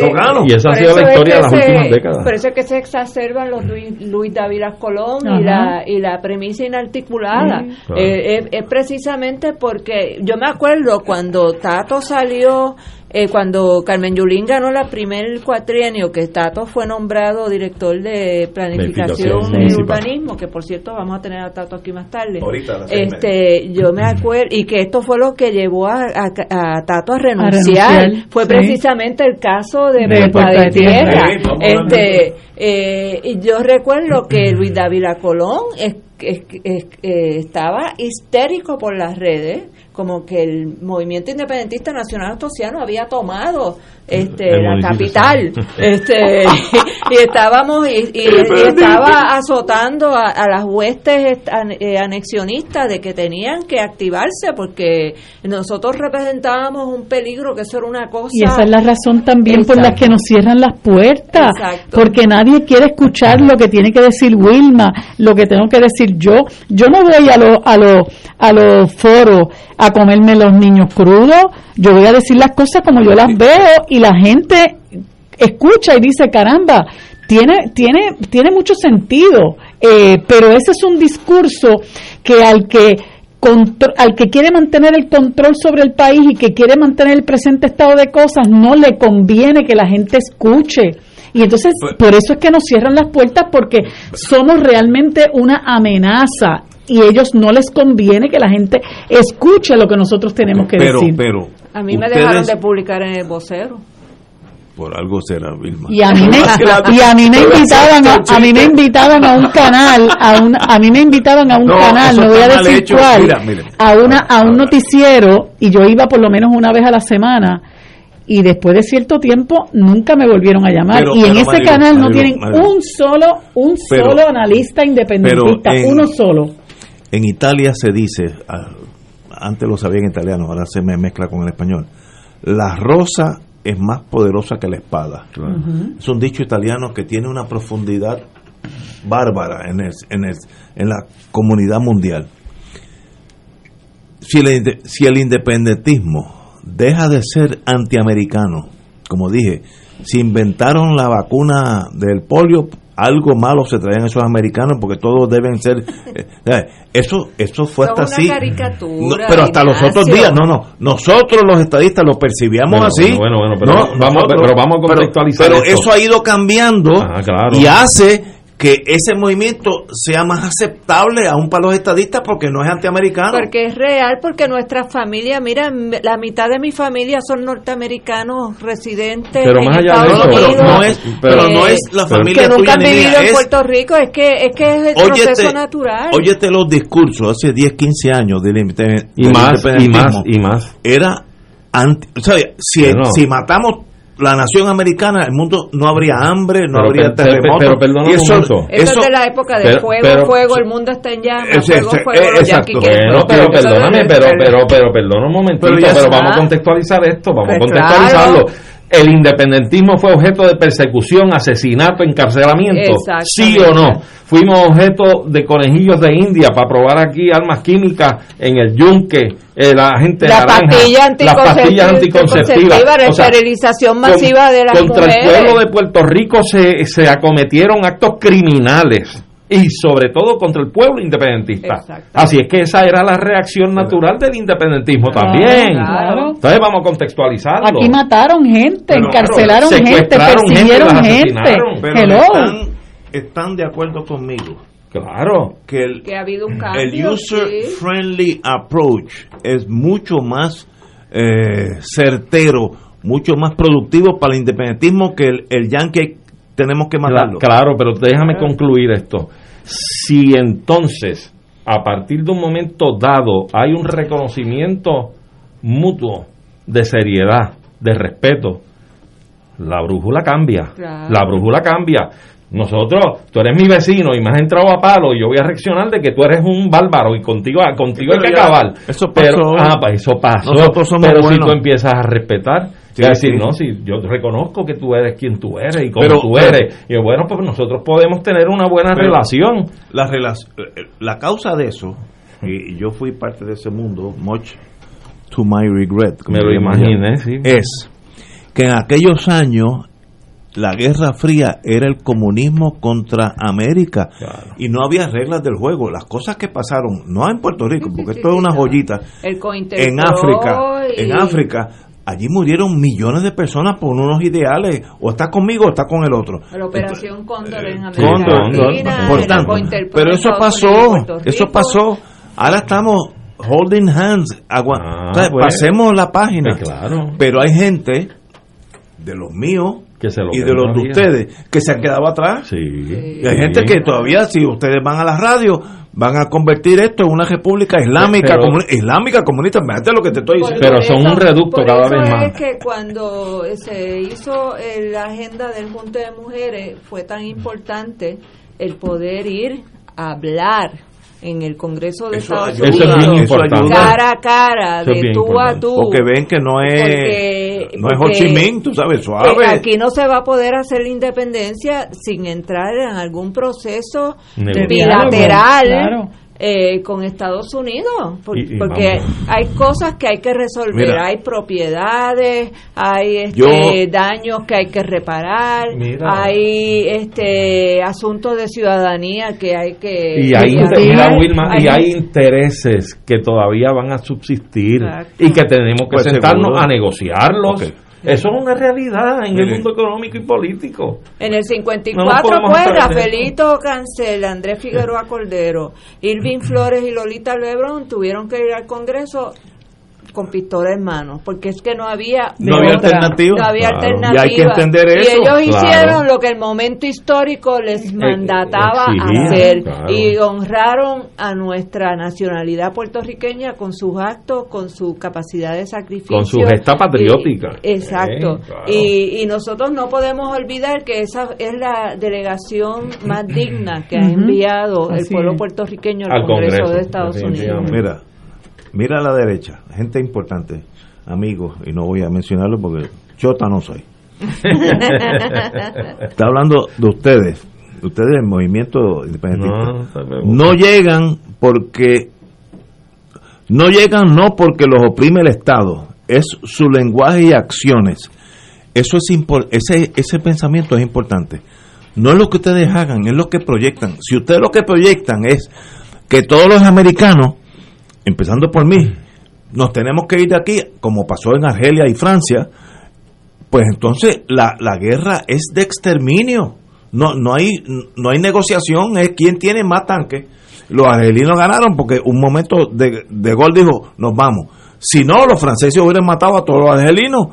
yo gano. Y esa ha sido la historia de las últimas décadas. Por eso es que se exacerban los Luis, David Colón y la, y la premisa inarticulada. Eh, es, precisamente porque yo me acuerdo cuando Tato salió eh, cuando Carmen Yulín ganó la primer cuatrienio, que Tato fue nombrado director de planificación y urbanismo, que por cierto vamos a tener a Tato aquí más tarde. este, yo me acuerdo, y que esto fue lo que llevó a, Tato a renunciar, fue precisamente el caso de, de Tierra. este, eh, y yo recuerdo que Luis David Colón es, eh, estaba histérico por las redes como que el movimiento independentista nacional astosiano había tomado este la capital. este y estábamos y, estaba azotando a, las huestes eh, anexionistas de que tenían que activarse porque nosotros representábamos un peligro que eso era una cosa y esa es la razón también por la que nos cierran las puertas porque nadie quiere escuchar lo que tiene que decir Wilma lo que tengo que decir yo. Yo no voy a los a los a los foros a comerme los niños crudos. Yo voy a decir las cosas como yo las veo y la gente escucha y dice, caramba, tiene, tiene, tiene mucho sentido, eh, pero ese es un discurso que al que al que quiere mantener el control sobre el país y que quiere mantener el presente estado de cosas, no le conviene que la gente escuche. Y entonces, pues por eso es que nos cierran las puertas, porque somos realmente una amenaza y ellos no les conviene que la gente escuche lo que nosotros tenemos que decir. Pero, a mí me dejaron de publicar en el vocero. Por algo será Vilma. Y a mí me, y a mí me invitaban a, a, mí me invitaban a un canal, a un a mí me invitaban a un canal, no voy a decir cuál, a una a un noticiero y yo iba por lo menos una vez a la semana y después de cierto tiempo nunca me volvieron a llamar. Y en ese canal no tienen un solo un solo analista independentista, uno solo. En Italia se dice, ah, antes lo sabía en italiano, ahora se me mezcla con el español. La rosa es más poderosa que la espada. Es un dicho italiano que tiene una profundidad bárbara en, el, en, el, en la comunidad mundial. Si el, si el independentismo deja de ser antiamericano, como dije, si inventaron la vacuna del polio, algo malo se traían esos americanos porque todos deben ser eh, eh, eso eso fue hasta así. pero hasta los otros días no no nosotros los estadistas lo percibíamos así. bueno bueno pero vamos pero vamos a contextualizar pero, eso ha ido cambiando ah, y hace que ese movimiento sea más aceptable aún para los estadistas porque no es antiamericano. Porque es real, porque nuestra familia, mira, la mitad de mi familia son norteamericanos residentes pero en más allá Estados de Unidos. Pero no es, pero no es la familia que nunca han vivido en Puerto Rico, es que es, que es el proceso natural. Óyete los discursos hace 10, 15 años del, y más, y más, y más. Era anti, o sea, si, si matamos la nación americana, el mundo no habría hambre, no habría terremotos. Pero, perdón eso, eso, es de la época de fuego, fuego, el mundo está en llamas, fuego, fuego, exacto. Bueno, pero, perdóname, pero, pero, pero, perdón un momentito, pero, vamos a contextualizar esto, vamos a pues contextualizarlo. El independentismo fue objeto de persecución, asesinato, encarcelamiento, sí o no. Fuimos objeto de conejillos de India para probar aquí armas químicas en el yunque, eh, la gente la pastilla las pastillas anticonceptivas, la esterilización masiva de las contra el pueblo de Puerto Rico se, se acometieron actos criminales y sobre todo contra el pueblo independentista. Así es que esa era la reacción natural del independentismo también. Entonces vamos a contextualizarlo. Aquí mataron gente, encarcelaron gente, persiguieron gente. Están, están de acuerdo conmigo. Claro. Que el, que ha habido un cambio, el user-friendly approach es mucho más eh, certero, mucho más productivo para el independentismo que el, el yankee tenemos que matarlo. Claro, pero déjame concluir esto. Si entonces, a partir de un momento dado, hay un reconocimiento mutuo de seriedad, de respeto, la brújula cambia. La brújula cambia. Nosotros, tú eres mi vecino y me has entrado a palo y yo voy a reaccionar de que tú eres un bárbaro y contigo, contigo hay que acabar. Eso pasó. Pero, ah, pues eso pasó. pero si tú empiezas a respetar, es decir, no, si yo reconozco que tú eres quien tú eres y cómo tú eres. Y bueno, pues nosotros podemos tener una buena relación. La, la causa de eso, y yo fui parte de ese mundo, much to my regret. Me lo imaginé, sí. Es que en aquellos años la Guerra Fría era el comunismo contra América y no había reglas del juego. Las cosas que pasaron, no en Puerto Rico, porque esto es una joyita, en África, en África, allí murieron millones de personas por unos ideales, o está conmigo o está con el otro. La operación Cóndor en América por tanto, pero eso pasó, eso pasó. Ahora estamos holding hands, agua, ah, pasemos la página. Pues claro. Pero hay gente de los míos y de los de ustedes que se han quedado atrás. Sí, Y hay gente que todavía, si ustedes van a la radio, van a convertir esto en una república islámica, islámica comunista. Fíjate lo que te estoy diciendo. Pero son un reducto cada vez más. es que cuando se hizo la agenda del Junte de Mujeres, fue tan importante el poder ir a hablar en el Congreso de Estados Unidos, cara a cara, de tú a tú. Porque ven que no es, no es Ho Chi Minh, tú sabes, suave. Aquí no se va a poder hacer la independencia sin entrar en algún proceso bilateral eh, con Estados Unidos, porque hay cosas que hay que resolver, hay propiedades, hay este, daños que hay que reparar, hay este asuntos de ciudadanía que hay que y hay, y hay intereses que todavía van a subsistir y que tenemos que pues sentarnos a negociarlos. Eso es una realidad en el mundo económico y político. En el 54, pues, Rafaelito Cancel, Andrés Figueroa Cordero, Irving Flores y Lolita Lebron tuvieron que ir al Congreso con pistola en mano, porque es que no había, no había alternativa. No había alternativa. Y hay que entender eso. Y ellos hicieron lo que el momento histórico les eh, mandataba hacer y honraron a nuestra nacionalidad puertorriqueña con sus actos, con su capacidad de sacrificio. Con su gesta patriótica. exacto. y, y, nosotros no podemos olvidar que esa es la delegación más digna que ha enviado el pueblo puertorriqueño al, Congreso, de Estados Unidos. Mira, Mira a la derecha, gente importante, amigos, y no voy a mencionarlo porque chota no soy. Está hablando de ustedes, ustedes del movimiento independentista. No, llegan porque no llegan no porque los oprime el Estado, es su lenguaje y acciones. Eso es ese ese pensamiento es importante. No es lo que ustedes hagan, es lo que proyectan. Si ustedes lo que proyectan es que todos los americanos empezando por mí, nos tenemos que ir de aquí, como pasó en Argelia y Francia, pues entonces la, la guerra es de exterminio. No, no, hay, no hay negociación, es quien tiene más tanques. Los argelinos ganaron porque un momento de, de gol dijo, nos vamos. Si no, los franceses hubieran matado a todos los argelinos.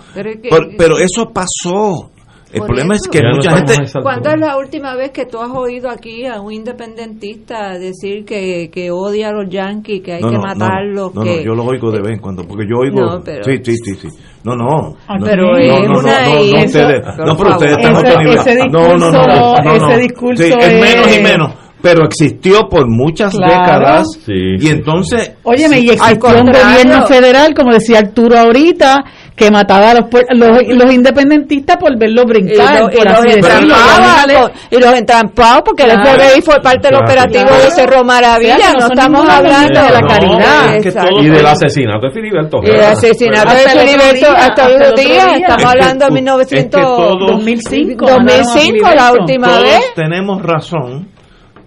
pero eso pasó. El problema es que mucha gente... ¿Cuándo es la última vez que tú has oído aquí a un independentista decir que, que odia a los yanquis, que hay que matarlos? No, no, yo lo oigo de vez en cuando, porque yo oigo... No, pero, sí, sí, sí, sí. No, no. pero es una... No, ustedes, no, pero ustedes están ese, ese discurso, no, no, no, ese discurso sí, es menos y menos pero existió por muchas décadas y entonces óyeme y existió un gobierno federal como decía Arturo ahorita que mataba a los, los, los independentistas por verlos brincar. Y, por los entrampados, y los entrampados, porque el FBI fue parte del operativo de Cerro Maravilla. no, estamos hablando de la caridad. y del asesinato de Filiberto. Y del asesinato de Filiberto hasta los días. Estamos hablando de 1900, 2005. 2005, la última vez. tenemos razón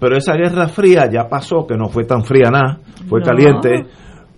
pero esa guerra fría ya pasó, que no fue tan fría nada, fue No. caliente,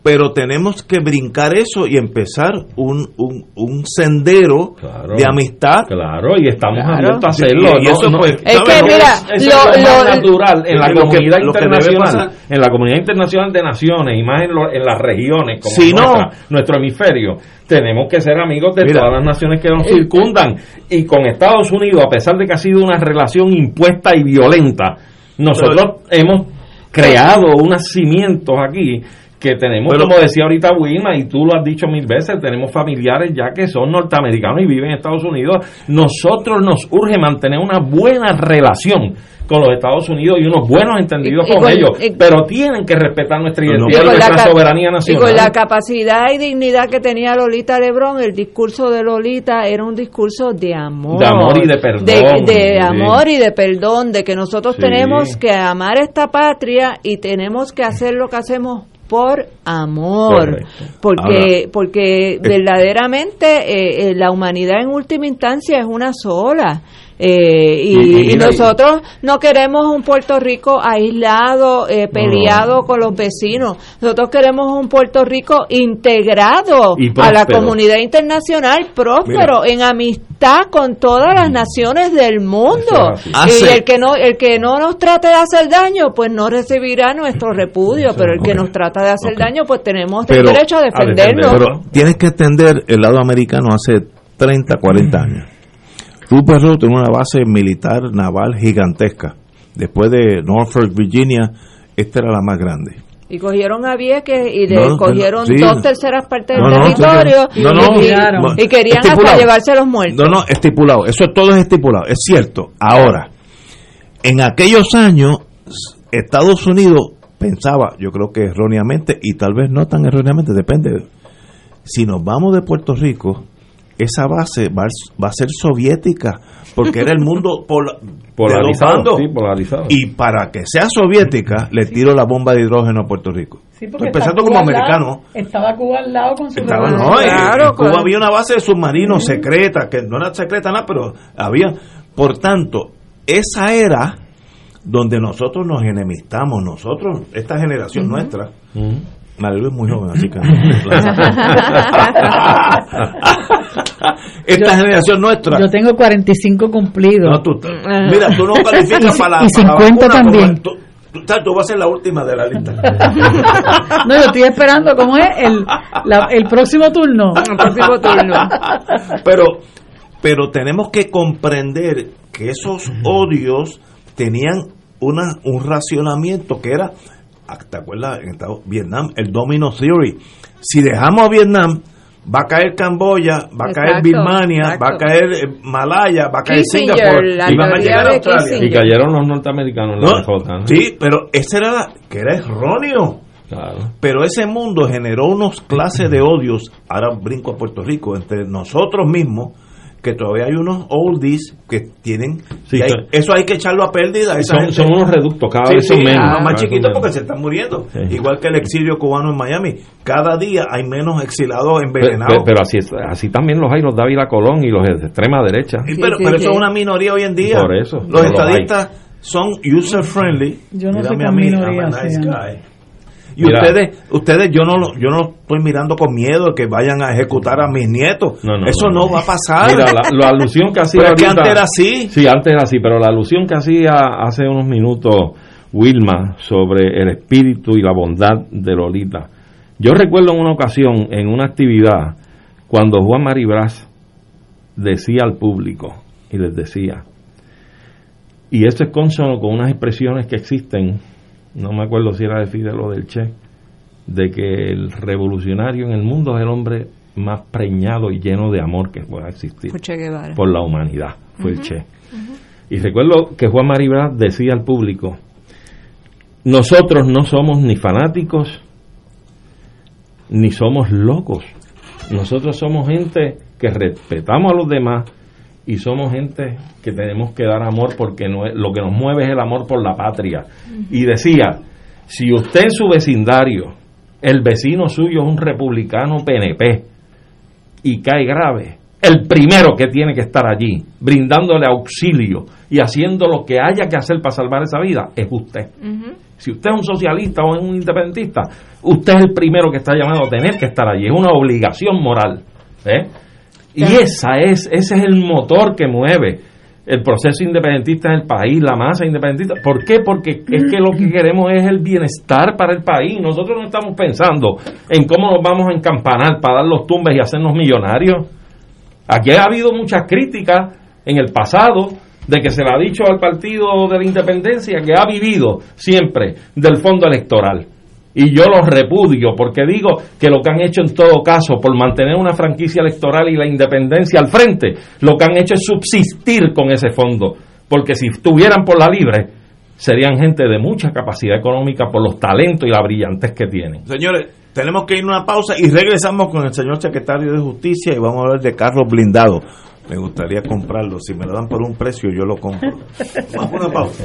pero tenemos que brincar eso y empezar un, un, un sendero de amistad. Claro, y estamos Claro. abiertos a hacerlo. Y no- eso no- fue- Es que, No mira, es- eso lo- es lo natural en la comunidad lo que debe internacional, en la comunidad internacional de naciones y más en, lo- en las regiones como Si no- nuestra- nuestro hemisferio, tenemos que ser amigos de Mira. todas las naciones que nos Eh, circundan y con Estados Unidos, a pesar de que ha sido una relación impuesta y violenta, nosotros hemos creado unos cimientos aquí que tenemos, Pero- como decía ahorita Wilma, y tú lo has dicho mil veces, tenemos familiares ya que son norteamericanos y viven en Estados Unidos. Nosotros nos urge mantener una buena relación con los Estados Unidos y unos buenos entendidos Y- y con, con- ellos, y- pero tienen que respetar nuestra No, no, identidad y nuestra soberanía Y nacional. con la capacidad y dignidad que tenía Lolita Lebrón, el discurso de Lolita era un discurso de amor. De amor y de perdón. De, de Sí. amor y de perdón, de que nosotros Sí. tenemos que amar esta patria y tenemos que hacer lo que hacemos por amor. Correcto. Porque, Ahora, porque verdaderamente eh, eh, la humanidad en última instancia es una sola. Eh, y, Y- y y mira, nosotros no queremos un Puerto Rico aislado, eh, peleado con los vecinos. Nosotros queremos un Puerto Rico integrado Y a la comunidad internacional, próspero, en amistad con todas las naciones del mundo. Es. Y el que no el que no nos trate de hacer daño, pues no recibirá nuestro repudio, pero el que nos trata de hacer daño, pues tenemos el derecho a defendernos. Pero tienes que entender el lado americano hace 30, 40 años. Rupert Road tenía una base militar naval gigantesca. Después de Norfolk, Virginia, esta era la más grande. Y cogieron a Vieques y le No, no, cogieron sí. dos terceras partes del No, territorio y, querían hasta llevarse los muertos. No, no, estipulado. Eso todo es estipulado. Es cierto. Ahora, en aquellos años, Estados Unidos pensaba, yo creo que erróneamente, y tal vez no tan erróneamente, depende. Si nos vamos de Puerto Rico, esa base va, a- va a ser soviética, porque era el mundo pola- Polarizado, sí. Y para que sea soviética, le tiro la bomba de hidrógeno a Puerto Rico. Sí, Estoy pensando como Cuba al lado- americano. Estaba Cuba al lado con su Estaba, no, en- Claro, en Cuba claro. había una base de submarinos secreta, que no era secreta nada, pero había. Por tanto, esa era donde nosotros nos enemistamos, nosotros, esta generación nuestra. Marilu es muy joven, así que. esta generación nuestra. Yo tengo 45 cumplidos. No, tú, mira, tú no calificas Y- para la, y para la 50 vacuna, también. Tú, tú- tú vas a ser la última de la lista. No, yo estoy esperando cómo es el, la- el próximo turno. El próximo turno. pero pero tenemos que comprender que esos odios tenían una un racionamiento que era ah, ¿te acuerdas? en Estados- Vietnam el domino theory si dejamos a Vietnam va a caer Camboya va a caer Exacto, Birmania va a caer eh, Malaya va a caer Kissinger, Singapur y van a llegar a Australia Kissinger. Y cayeron los norteamericanos en la ¿No? sí pero ese era la- que era erróneo Claro. pero ese mundo generó unos clases de odios, ahora brinco a Puerto Rico, entre nosotros mismos, que todavía hay unos oldies que tienen... Sí, hay- eso hay que echarlo a pérdida. esa Son, gente. son unos reductos, cada Sí, vez son sí, menos. ah, cada más chiquitos menos. porque se están muriendo. Sí. Igual que el exilio cubano en Miami. Cada día hay menos exilados envenenados. pero- pero así, es- así también los hay los Dávila Colón y los de extrema derecha. Sí, pero sí, pero sí. eso es una minoría hoy en día. Por eso, Los no lo estadistas son user friendly. Yo no Mírame sé qué a mí, minoría a nice guy. Y Mira. ustedes, ustedes yo no lo, yo no estoy mirando con miedo que vayan a ejecutar a mis nietos. No, no, Eso no, va a pasar. Mira, la, la alusión que hacía ahorita- antes era así. Sí, antes era así, pero la alusión que hacía hace unos minutos Wilma sobre el espíritu y la bondad de Lolita. Yo recuerdo en una ocasión, en una actividad, cuando Juan Maribraz decía al público, y les decía, y esto es consono con unas expresiones que existen, no me acuerdo si era de Fidel o del Che, de que el revolucionario en el mundo es el hombre más preñado y lleno de amor que pueda existir por la humanidad, fue el Che. Y recuerdo que Juan Maribra decía al público, nosotros no somos ni fanáticos, ni somos locos. Nosotros somos gente que respetamos a los demás y somos gente que tenemos que dar amor porque no es- lo que nos mueve es el amor por la patria. Y decía, si usted en su vecindario, el vecino suyo es un republicano PNP y cae grave, el primero que tiene que estar allí, brindándole auxilio y haciendo lo que haya que hacer para salvar esa vida, es usted. Si usted es un socialista o es un independentista, usted es el primero que está llamado a tener que estar allí. Es una obligación moral. ¿eh? Y esa es, ese es el motor que mueve el proceso independentista en el país, la masa independentista. ¿Por qué? Porque es que lo que queremos es el bienestar para el país. Nosotros no estamos pensando en cómo nos vamos a encampanar para dar los tumbes y hacernos millonarios. Aquí ha habido muchas críticas en el pasado de que se le ha dicho al Partido de la Independencia que ha vivido siempre del fondo electoral. Y yo los repudio porque digo que lo que han hecho en todo caso por mantener una franquicia electoral y la independencia al frente, lo que han hecho es subsistir con ese fondo. Porque si estuvieran por la libre, serían gente de mucha capacidad económica por los talentos y la brillantez que tienen. Señores, tenemos que ir a una pausa y regresamos con el señor secretario de Justicia y vamos a hablar de carros blindados. Me gustaría comprarlo. Si me lo dan por un precio, yo lo compro. Vamos a una pausa.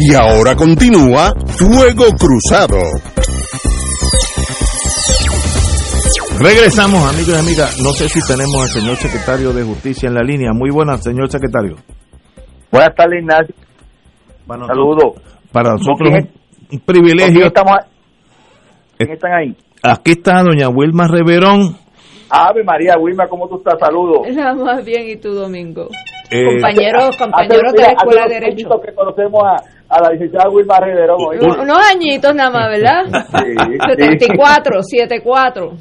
Y ahora continúa Fuego Cruzado. Regresamos, amigos y amigas. No sé si tenemos al señor secretario de Justicia en la línea. Muy buenas, señor secretario. Buenas tardes, Ignacio. Para Saludos. Para nosotros ¿Con quién- un privilegio. ¿Con quién estamos a- ¿Quién están ahí? Aquí está doña Wilma Reverón. Ave María, Wilma, ¿cómo tú estás? Saludos. Más bien, ¿y tú, Domingo? Eh, compañeros, compañeros Hace- de la Escuela de Derecho. que conocemos a, a la licenciada Wilma Riverón. Unos añitos nada más, ¿verdad? Sí. 74, 74.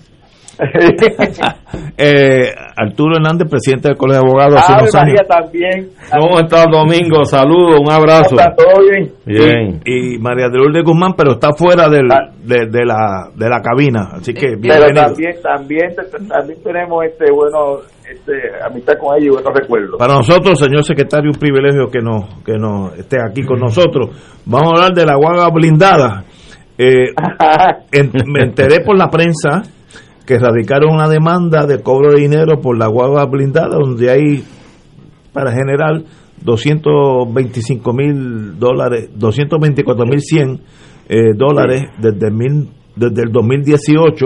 eh, Arturo Hernández, presidente del Colegio de Abogados, hace unos años. También. ¿Cómo estás, Domingo? Saludos, un abrazo. ¿Cómo está? ¿Todo bien? Bien. Y, y María de Lourdes Guzmán, pero está fuera del, de, de la, de la cabina. Así que Pero bienvenido. también, también, también tenemos este bueno, este, amistad con ella y buenos recuerdos. Para nosotros, señor secretario, un privilegio que nos, que nos esté aquí con nosotros. Vamos a hablar de la guagua blindada. Eh, en- me enteré por la prensa que radicaron una demanda de cobro de dinero por la guagua blindada, donde hay, para general, 225 mil dólares, 224 mil 100 eh, dólares desde, el mil- desde el 2018,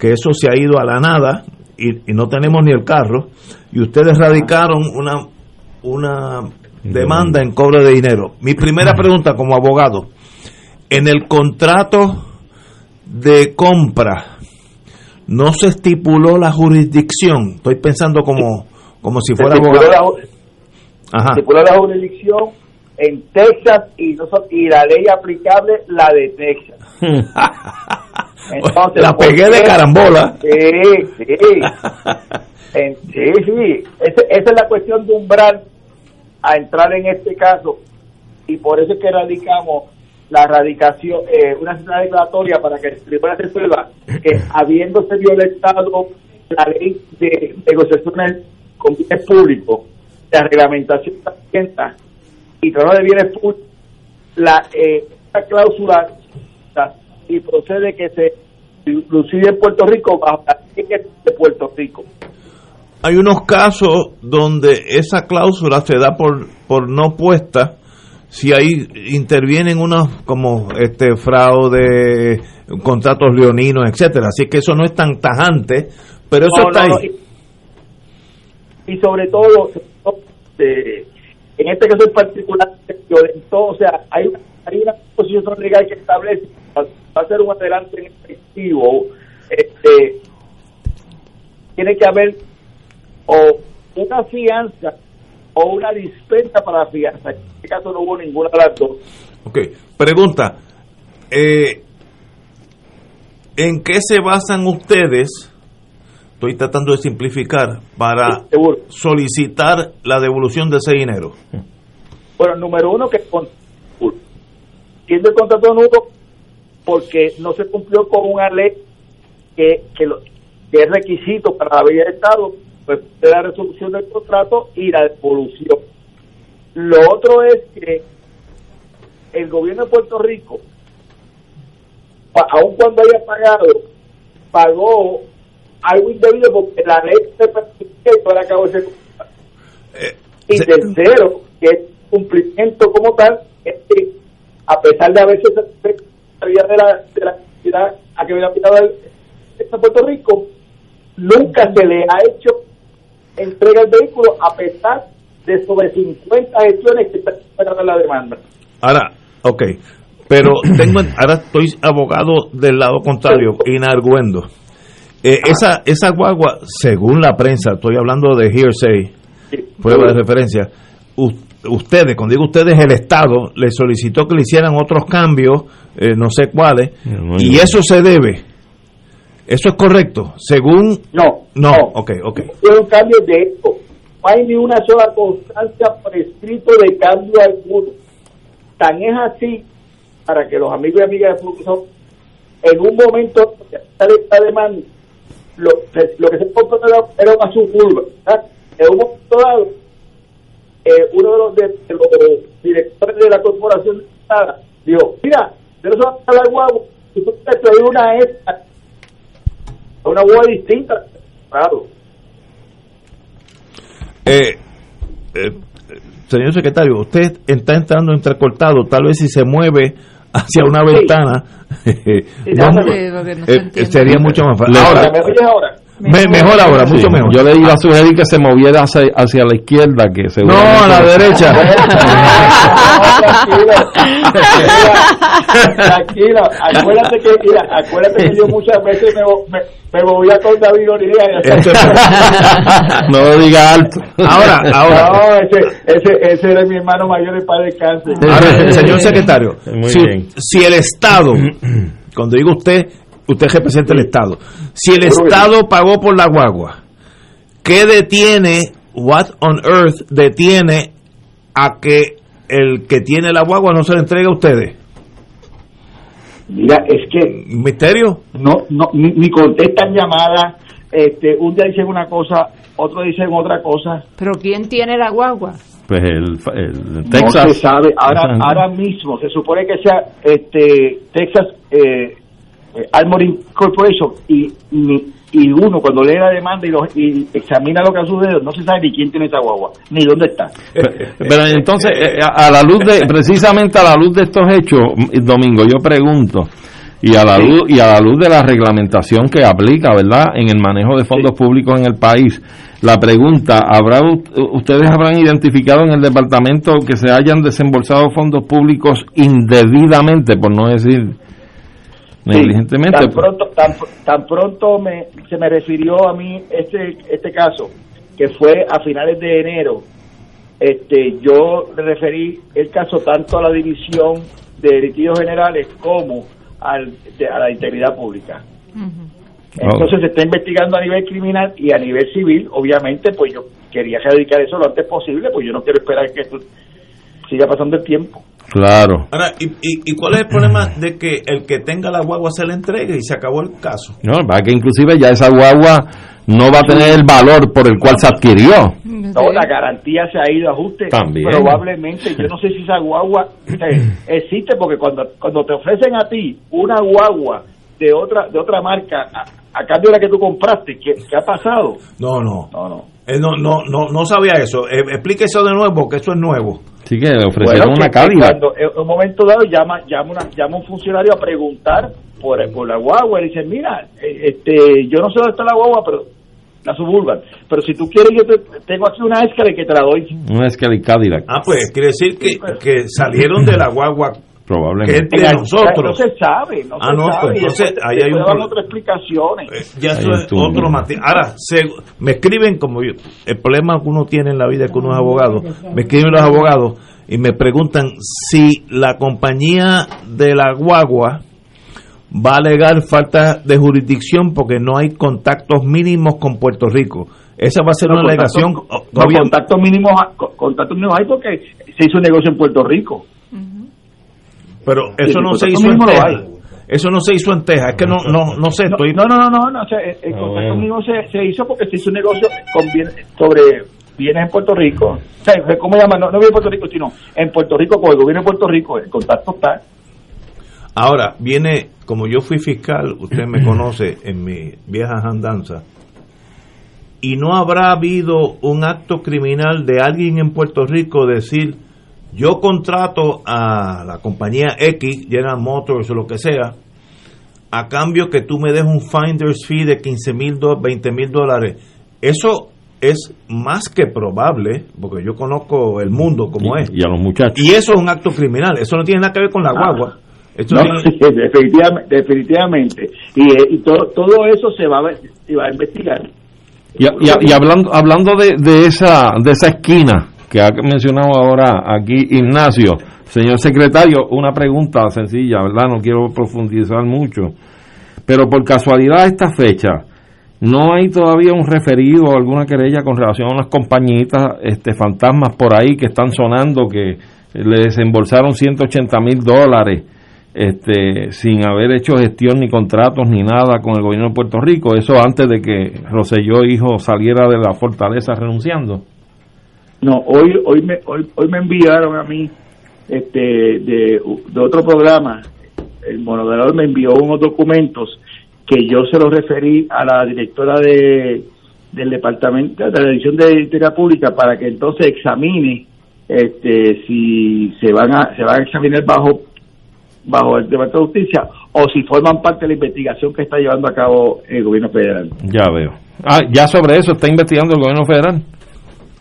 que eso se ha ido a la nada y, y no tenemos ni el carro, y ustedes radicaron una, una demanda. en cobro de dinero. Mi primera pregunta como abogado, en el contrato de compra no se estipuló la jurisdicción. Estoy pensando como, como si fuera Se estipuló abogado. la- Ajá. estipuló la jurisdicción en Texas y, no y la ley aplicable la de Texas. Entonces, La pegué ¿por de carambola. Sí, sí. En- sí, sí. Ese- esa es la cuestión de umbral a entrar en este caso. Y por eso es que radicamos la radicación, eh, una cita declaratoria para que el tribunal resuelva que habiéndose violentado la ley de negociaciones con bienes públicos, la reglamentación de la y trabajo de bienes públicos, la eh, cláusula y procede que se inclusive en Puerto Rico bajo la ley de Puerto Rico. Hay unos casos donde esa cláusula se da por, por no puesta si ahí intervienen unos como este fraude, contratos leoninos, etcétera. Así que eso no es tan tajante, pero eso No, está no, ahí. y, y sobre todo eh, en este caso en particular violentó, o sea hay una, hay una posición legal que establece va va a ser un adelante en efectivo este tiene que haber o una fianza o una dispensa para la fianza en este caso no hubo ninguna de las dos Ok, pregunta. eh, ¿En qué se basan ustedes? Estoy tratando de simplificar para solicitar la devolución de ese dinero. Bueno, número uno, que siendo el contrato nulo porque no se cumplió con una ley que, que, lo- que es requisito para la vía de Estado, pues de la resolución del contrato y la devolución. Lo otro es que el gobierno de Puerto Rico, aun cuando haya pagado, pagó algo indebido porque la ley se permite llevar a cabo ese contrato. Y tercero, que es cumplimiento como tal, es que a pesar de haberse salida de la, de la actividad a que había aplicado el de Puerto Rico, nunca se le ha hecho entrega el vehículo a pesar de sobre 50 gestiones que están esperando la demanda. Ahora, ok, pero tengo, ahora estoy abogado del lado contrario, inarguendo. Eh, esa, esa guagua, según la prensa, estoy hablando de hearsay, prueba de referencia, ustedes, cuando digo ustedes, el Estado le solicitó que le hicieran otros cambios, eh, no sé cuáles, y eso se debe. ¿Eso es correcto? Según... No. No, ok, ok. Fue un cambio de esto. No hay ni una sola constancia por escrito de cambio alguno. Tan es así, para que los amigos y amigas de Fluxo, en un momento sale esta demanda, lo, se- lo que se compró era, una suburba. En un momento dado, eh, uno de los, de, de los directores de la corporación dijo, mira, de eso va a la guagua, y tú te una esta, una guagua distinta, claro. Eh, eh, señor secretario, usted está entrando entrecortado, tal vez si se mueve hacia una ventana, no, Sí, porque no se eh, sería mucho más fácil. Ahora, ¿Me oyes ahora? Me- mejor ahora, Sí, mucho mejor. Yo le iba a sugerir que se moviera hacia, hacia la izquierda, que se No, a la derecha. Tranquilo, acuérdate que, mira, acuérdate que yo muchas veces me, me, me movía con David no lo diga alto. Ahora, ahora. No, ese, ese, ese era mi hermano mayor en paz descanse. Ahora, señor secretario, Muy si, bien. si el Estado, cuando digo usted, usted representa el Estado. Si el Estado pagó por la guagua, ¿qué detiene, what on earth detiene a que el que tiene la guagua no se la entregue a ustedes? Mira, es que... ¿Misterio? No, no ni, ni contestan llamadas, este, un día dicen una cosa, otro dicen otra cosa. ¿Pero quién tiene la guagua? Pues el, el No Texas. se sabe. Ahora, ahora mismo se supone que sea este Texas eh, eh, Armory Corporation y, ni- y uno cuando lee la demanda y, lo- y examina lo que ha sucedido no se sabe ni quién tiene esa guagua ni dónde está. Pero entonces, eh, a a la luz de, precisamente a la luz de estos hechos, Domingo, yo pregunto, y a la luz, y a la luz de la reglamentación que aplica, ¿verdad?, en el manejo de fondos públicos en el país, la pregunta, ¿habrá ustedes habrán identificado en el departamento que se hayan desembolsado fondos públicos indebidamente, por no decir negligentemente? Tan pronto, tan, tan pronto me, se me refirió a mí este, este caso, que fue a finales de enero, este, yo le referí el caso tanto a la división de litigios generales como al, de- a la integridad pública. Entonces se está investigando a nivel criminal y a nivel civil, obviamente, pues yo quería dedicar eso lo antes posible, pues yo no quiero esperar que esto siga pasando el tiempo. Claro. Ahora, ¿y, y, y cuál es el problema de que el que tenga la guagua se la entregue y se acabó el caso? No, va que inclusive ya esa guagua no va a tener el valor por el cual se adquirió. No, la garantía se ha ido a ajuste. También. Probablemente, yo no sé si esa guagua eh, existe porque cuando cuando te ofrecen a ti una guagua de otra de otra marca a, cambio de la que tú compraste, ¿qué, qué ha pasado? No, no. No, no. Eh, no, no, no, no sabía eso. Eh, explique eso de nuevo, porque eso es nuevo. Sí que le ofrecieron Bueno, una que- que Cadillac. Cuando en un momento dado llama llama, una, llama un funcionario a preguntar por, por la guagua y dice, mira, eh, este yo no sé dónde está la guagua, pero la suburban. Pero si tú quieres, yo te, tengo aquí una escala que te la doy. Una Escalade Cadillac. Ah, pues quiere decir que, que salieron de la guagua que Probablemente. es de No nosotros. se sabe, no Ah, se no, sabe. pues entonces ahí hay un después dan pro- otras explicaciones. Ya eso es otro matiz. Ahora, se- me escriben como yo, el problema que uno tiene en la vida es que uno es abogado. Me escriben los abogados y me preguntan si la compañía de la guagua va a alegar falta de jurisdicción porque no hay contactos mínimos con Puerto Rico. Esa va a ser No, una contacto- alegación. no, contactos mínimos, co- contactos mínimos hay porque se hizo un negocio en Puerto Rico. Pero eso no se contacto hizo en Texas. Eso no se hizo en Texas. Es que no, no, no sé. Estoy, No, no, no, no, no, o sea, el, Ah, contacto bueno. mínimo se, se hizo porque se hizo un negocio con bien- sobre bienes en Puerto Rico. O sea, ¿cómo llaman? No, no en Puerto Rico, sino en Puerto Rico con el gobierno de Puerto Rico. El contacto está. Ahora, viene, como yo fui fiscal, usted me conoce en mi vieja andanza, y no habrá habido un acto criminal de alguien en Puerto Rico decir, yo contrato a la compañía X, General Motors o lo que sea, a cambio que tú me des un finder's fee de 15 mil, 20 mil dólares. Eso es más que probable, porque yo conozco el mundo como Y- es. y a los muchachos. Y eso es un acto criminal, eso no tiene nada que ver con la guagua. Esto No, tiene- sí, definitivamente, definitivamente. Y, eh, y todo, todo eso se va, a, se va a investigar. Y, y- y hablando hablando de, de esa de esa esquina que ha mencionado ahora aquí Ignacio, señor secretario, una pregunta sencilla, ¿verdad? No quiero profundizar mucho, pero por casualidad esta fecha no hay todavía un referido o alguna querella con relación a unas compañitas este fantasmas por ahí que están sonando que le desembolsaron 180 mil dólares este, sin haber hecho gestión ni contratos ni nada con el gobierno de Puerto Rico, eso antes de que Roselló hijo saliera de la fortaleza renunciando. No, hoy hoy me hoy, hoy me enviaron a mí este de, de otro programa, el monodelador me envió unos documentos que yo se los referí a la directora de del departamento de la división de Integridad Pública para que entonces examine este si se van a se van a examinar bajo bajo el Departamento de Justicia o si forman parte de la investigación que está llevando a cabo el gobierno federal. Ya veo. Ah, ya sobre eso está investigando el gobierno federal.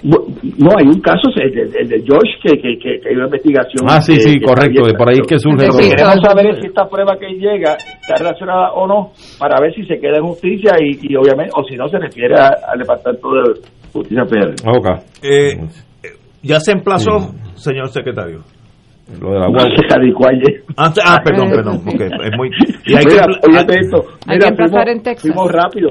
No, hay un caso, el de, el de George, que, que, que, que hay una investigación. Ah, sí, sí, que correcto, de por ahí es que surge Lo que queremos saber es si esta prueba que llega está relacionada o no, para ver si se queda en justicia y, y obviamente, o si no, se refiere a- al Departamento de Justicia Federal. Ok. Eh, ya se emplazó, señor secretario. Lo de la ayer. Ah, ah, perdón, perdón, porque es muy... Y hay Mira, que, óyete esto. Hay Mira, que emplazar fuimos- en Texas. Fuimos rápido.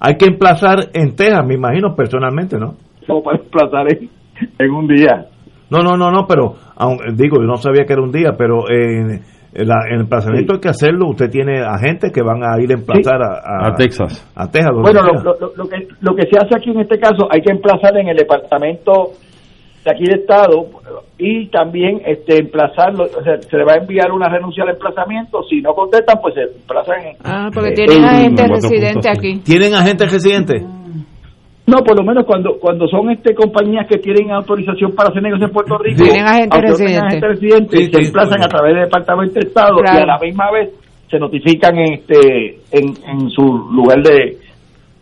hay que emplazar en Texas, me imagino, personalmente, ¿no? No para emplazar en, en un día. No, no, no, no, pero aun- digo, yo no sabía que era un día, pero en, en la- en el emplazamiento hay que hacerlo. Usted tiene agentes que van a ir a emplazar a, A Texas. A Texas. Bueno, lo, sea. lo- lo- lo que, lo que se hace aquí en este caso, hay que emplazar en el departamento de aquí de Estado y también este emplazarlo, o sea, se le va a enviar una renuncia al emplazamiento, si no contestan, pues se emplazan en... Ah, porque eh, tienen en- agentes residentes aquí. ¿Tienen agentes residentes? No, por lo menos cuando cuando son este compañías que tienen autorización para hacer negocios en Puerto Rico, Tienen agentes residentes. agentes residentes, Sí, se sí, emplazan sí. a través del Departamento de Estado Claro. y a la misma vez se notifican en este en, en su lugar de,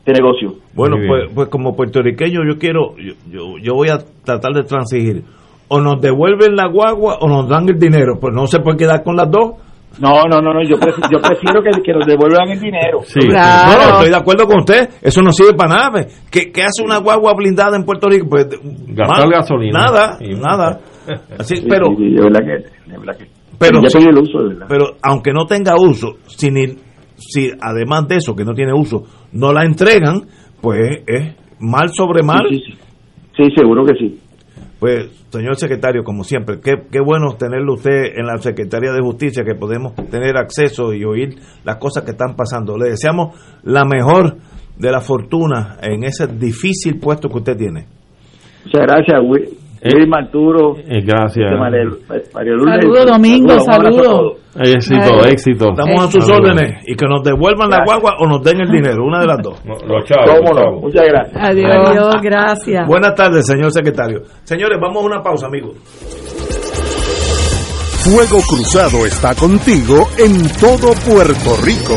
de negocio. Bueno, pues, pues como puertorriqueño yo quiero, yo, yo, yo voy a tratar de transigir. O nos devuelven la guagua o nos dan el dinero. Pues no se puede quedar con las dos. No, no, no, no yo, prefiero, yo prefiero que, que nos devuelvan el dinero. Sí, Claro. No, no, estoy de acuerdo con usted. Eso no sirve para nada. pues. ¿Qué, qué hace una guagua blindada en Puerto Rico? Pues, Gastar gasolina. Nada, Y- nada. Así, Sí, pero, sí, sí, de verdad que, de verdad que. Pero ya el uso, de verdad. pero aunque no tenga uso, si, ni- si además de eso, que no tiene uso, no la entregan, pues es mal sobre mal. Sí, sí, sí. Sí, seguro que sí. Pues, señor secretario, como siempre, qué, qué bueno tenerlo usted en la Secretaría de Justicia, que podemos tener acceso y oír las cosas que están pasando. Le deseamos la mejor de la fortuna en ese difícil puesto que usted tiene. Muchas gracias, Will. Wilma, Arturo, Eh, gracias. este, Lourdes. Saludos, Domingo, abrazo a saludos. Éxito, Ay. éxito. Estamos a sus órdenes y que nos devuelvan la guagua o nos den el dinero, una de las dos. No, Los chavos. Cómo los no, chavos. muchas gracias. Adiós. Adiós, gracias. Buenas tardes, señor secretario. Señores, vamos a una pausa, amigos. Fuego Cruzado está contigo en todo Puerto Rico.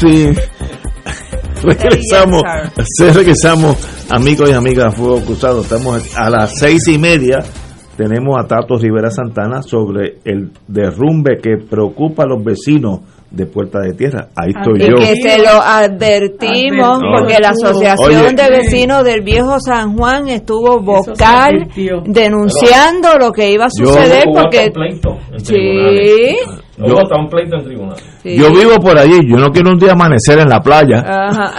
Sí. regresamos, sí, regresamos, amigos y amigas de Fuego Cruzado. Estamos a las seis y media. Tenemos a Tato Rivera Santana sobre el derrumbe que preocupa a los vecinos de Puerta de Tierra. Ahí estoy Y yo. que se lo advertimos Advertido. porque la Asociación Oye. de Vecinos del Viejo San Juan estuvo se vocal denunciando lo que iba a Yo- suceder Hubo porque sí, tribunales. Yo- hasta un pleito en tribunales. sí. Yo vivo por allí, yo no quiero un día amanecer en la playa Ajá.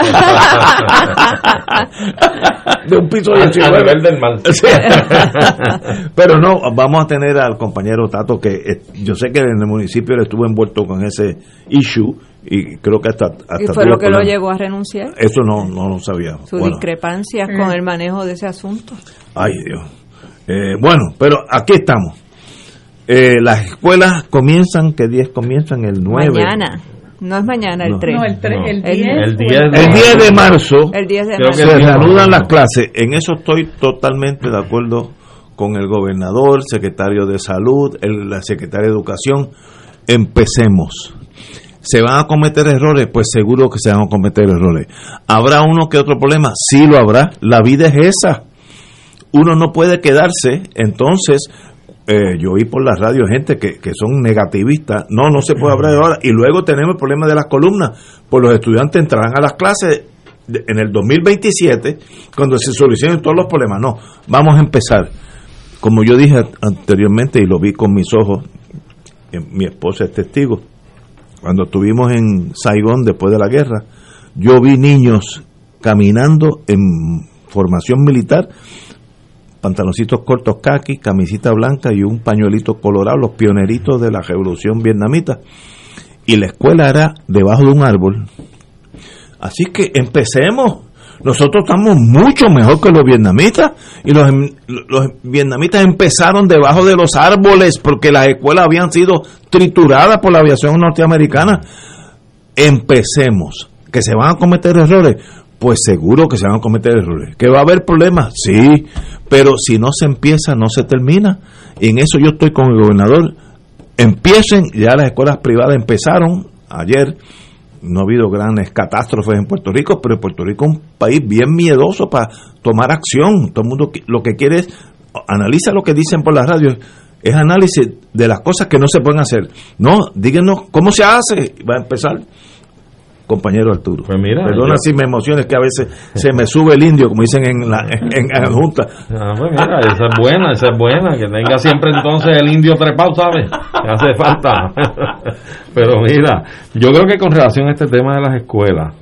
de un piso A- a 19. nivel del. Sí. Pero no, vamos a tener al compañero Tato que eh, yo sé que en el municipio él estuvo envuelto con ese issue y creo que hasta... hasta ¿Y fue lo que lo llevó a renunciar? Eso no, no lo sabía. Sus discrepancias con Mm. el manejo de ese asunto. Ay, Dios. Eh, bueno, pero aquí estamos. Eh, las escuelas comienzan, ¿qué días comienzan? El 9. Mañana. No es mañana el No. 3. No, el tre- el El 10. El o 10 El 10 de marzo El 10 de Creo marzo. que se el 10 de reanudan las clases. En eso estoy totalmente de acuerdo con el gobernador, secretario de salud, el, la secretaria de educación. Empecemos. ¿Se van a cometer errores? Pues seguro que se van a cometer errores. ¿Habrá uno que otro problema? Sí lo habrá. La vida es esa. Uno no puede quedarse. Entonces, eh, yo oí por la radio gente que, que son negativistas. No, no se puede hablar ahora. Y luego tenemos el problema de las columnas. Pues los estudiantes entrarán a las clases de- en el 2027 cuando se solucionen todos los problemas. No, vamos a empezar. Como yo dije anteriormente y lo vi con mis ojos, eh, mi esposa es testigo, cuando estuvimos en Saigón después de la guerra, yo vi niños caminando en formación militar, pantaloncitos cortos kaki, camisita blanca y un pañuelito colorado, los pioneritos de la revolución vietnamita. Y la escuela era debajo de un árbol. Así que empecemos. Nosotros estamos mucho mejor que los vietnamitas y los, los vietnamitas empezaron debajo de los árboles porque las escuelas habían sido trituradas por la aviación norteamericana. Empecemos. ¿Que se van a cometer errores? Pues seguro que se van a cometer errores. ¿Que va a haber problemas? Sí, pero si no se empieza, no se termina. Y en eso yo estoy con el gobernador. Empiecen, ya las escuelas privadas empezaron ayer no ha habido grandes catástrofes en Puerto Rico, pero Puerto Rico es un país bien miedoso para tomar acción. Todo el mundo lo que quiere es, analiza lo que dicen por la radio, es análisis de las cosas que no se pueden hacer. No, díganos cómo se hace. Va a empezar, compañero Arturo. Pues mira, Perdona yo- si me emociones que a veces se me sube el indio, como dicen en la, en, en la Junta. Ah, pues mira, esa es buena, esa es buena, que tenga siempre entonces el indio trepado, ¿sabes? Que hace falta. Pero mira, yo creo que con relación a este tema de las escuelas,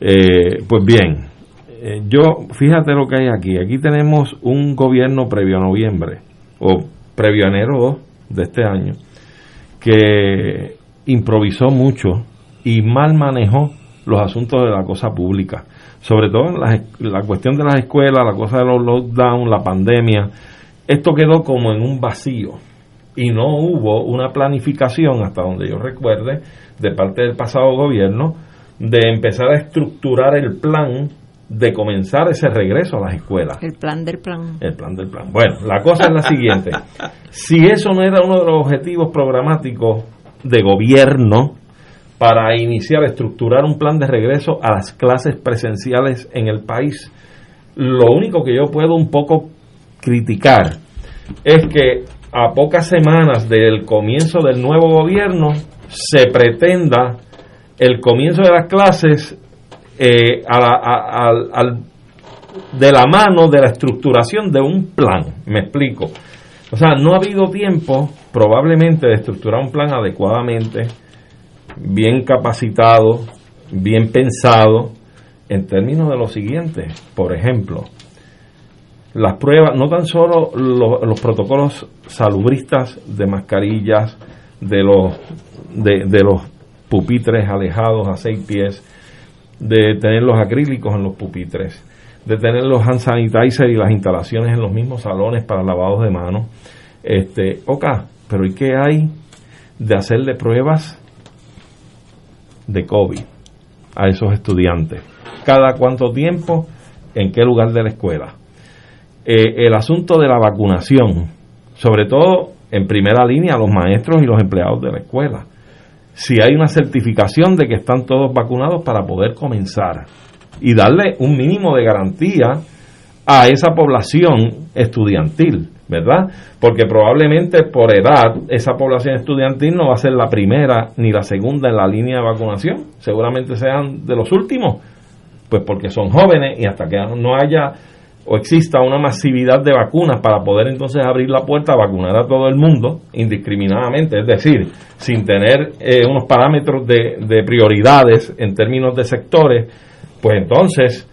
eh, pues bien, eh, yo, fíjate lo que hay aquí. Aquí tenemos un gobierno previo a noviembre, o previo a enero 2 de este año, que improvisó mucho y mal manejó los asuntos de la cosa pública. Sobre todo en la, la cuestión de las escuelas, la cosa de los lockdowns, la pandemia. Esto quedó como en un vacío y no hubo una planificación, hasta donde yo recuerde, de parte del pasado gobierno, de empezar a estructurar el plan de comenzar ese regreso a las escuelas. El plan del plan. El plan del plan. Bueno, la cosa es la siguiente. Si eso no era uno de los objetivos programáticos de gobierno para iniciar, estructurar un plan de regreso a las clases presenciales en el país, lo único que yo puedo un poco criticar es que a pocas semanas del comienzo del nuevo gobierno se pretenda el comienzo de las clases eh, de la mano de la estructuración de un plan. Me explico. O sea, no ha habido tiempo probablemente de estructurar un plan adecuadamente, bien capacitado, bien pensado, en términos de lo siguiente. Por ejemplo, las pruebas, no tan solo lo- los protocolos salubristas de mascarillas, de los, de, de los pupitres alejados a seis pies, de tener los acrílicos en los pupitres, de tener los hand sanitizer y las instalaciones en los mismos salones para lavados de manos. Este, ok, pero ¿y qué hay de hacerle pruebas de COVID a esos estudiantes? ¿Cada cuánto tiempo? ¿En qué lugar de la escuela? Eh, el asunto de la vacunación, sobre todo en primera línea los maestros y los empleados de la escuela. Si hay una certificación de que están todos vacunados para poder comenzar y darle un mínimo de garantía a esa población estudiantil, ¿verdad? Porque probablemente por edad esa población estudiantil no va a ser la primera ni la segunda en la línea de vacunación, seguramente sean de los últimos, pues porque son jóvenes y hasta que no haya o exista una masividad de vacunas para poder entonces abrir la puerta a vacunar a todo el mundo indiscriminadamente, es decir, sin tener eh, unos parámetros de, de prioridades en términos de sectores, pues entonces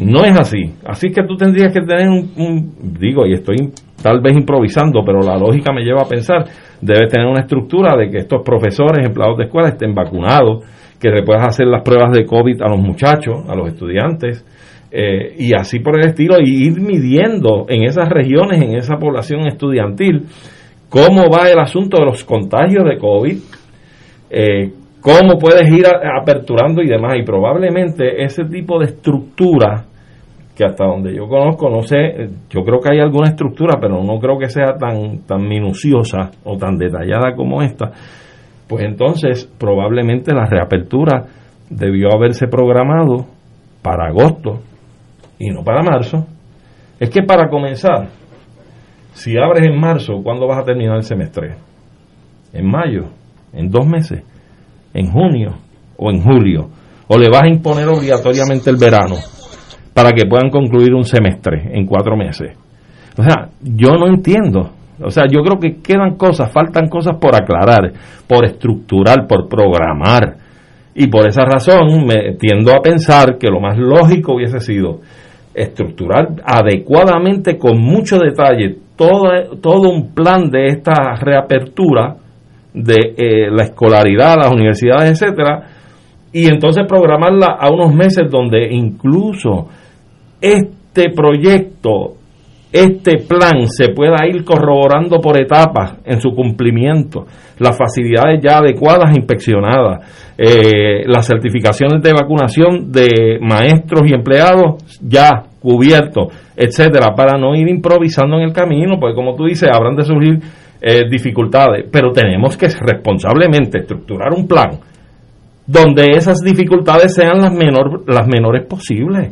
no es así. Así que tú tendrías que tener un, un- digo, y estoy tal vez improvisando, pero la lógica me lleva a pensar, debes tener una estructura de que estos profesores, empleados de escuela estén vacunados, que le puedas hacer las pruebas de COVID a los muchachos, a los estudiantes, eh, y así por el estilo, y ir midiendo en esas regiones, en esa población estudiantil, cómo va el asunto de los contagios de COVID, eh, cómo puedes ir aperturando y demás, y probablemente ese tipo de estructura, hasta donde yo conozco, no sé, yo creo que hay alguna estructura, pero no creo que sea tan, tan minuciosa o tan detallada como esta, pues entonces probablemente la reapertura debió haberse programado para agosto y no para marzo. Es que para comenzar, si abres en marzo, ¿cuándo vas a terminar el semestre? ¿En mayo? ¿En dos meses? ¿En junio? ¿O en julio? ¿O le vas a imponer obligatoriamente el verano para que puedan concluir un semestre en cuatro meses? O sea, yo no entiendo. O sea, yo creo que quedan cosas, faltan cosas por aclarar, por estructurar, por programar. Y por esa razón me tiendo a pensar que lo más lógico hubiese sido estructurar adecuadamente, con mucho detalle, todo, todo un plan de esta reapertura de eh, la escolaridad, las universidades, etcétera, y entonces programarla a unos meses donde incluso este proyecto, este plan se pueda ir corroborando por etapas en su cumplimiento, las facilidades ya adecuadas inspeccionadas, eh, las certificaciones de vacunación de maestros y empleados ya cubiertos, etcétera, para no ir improvisando en el camino, porque como tú dices, habrán de surgir eh, dificultades, pero tenemos que responsablemente estructurar un plan donde esas dificultades sean las, las menores posibles.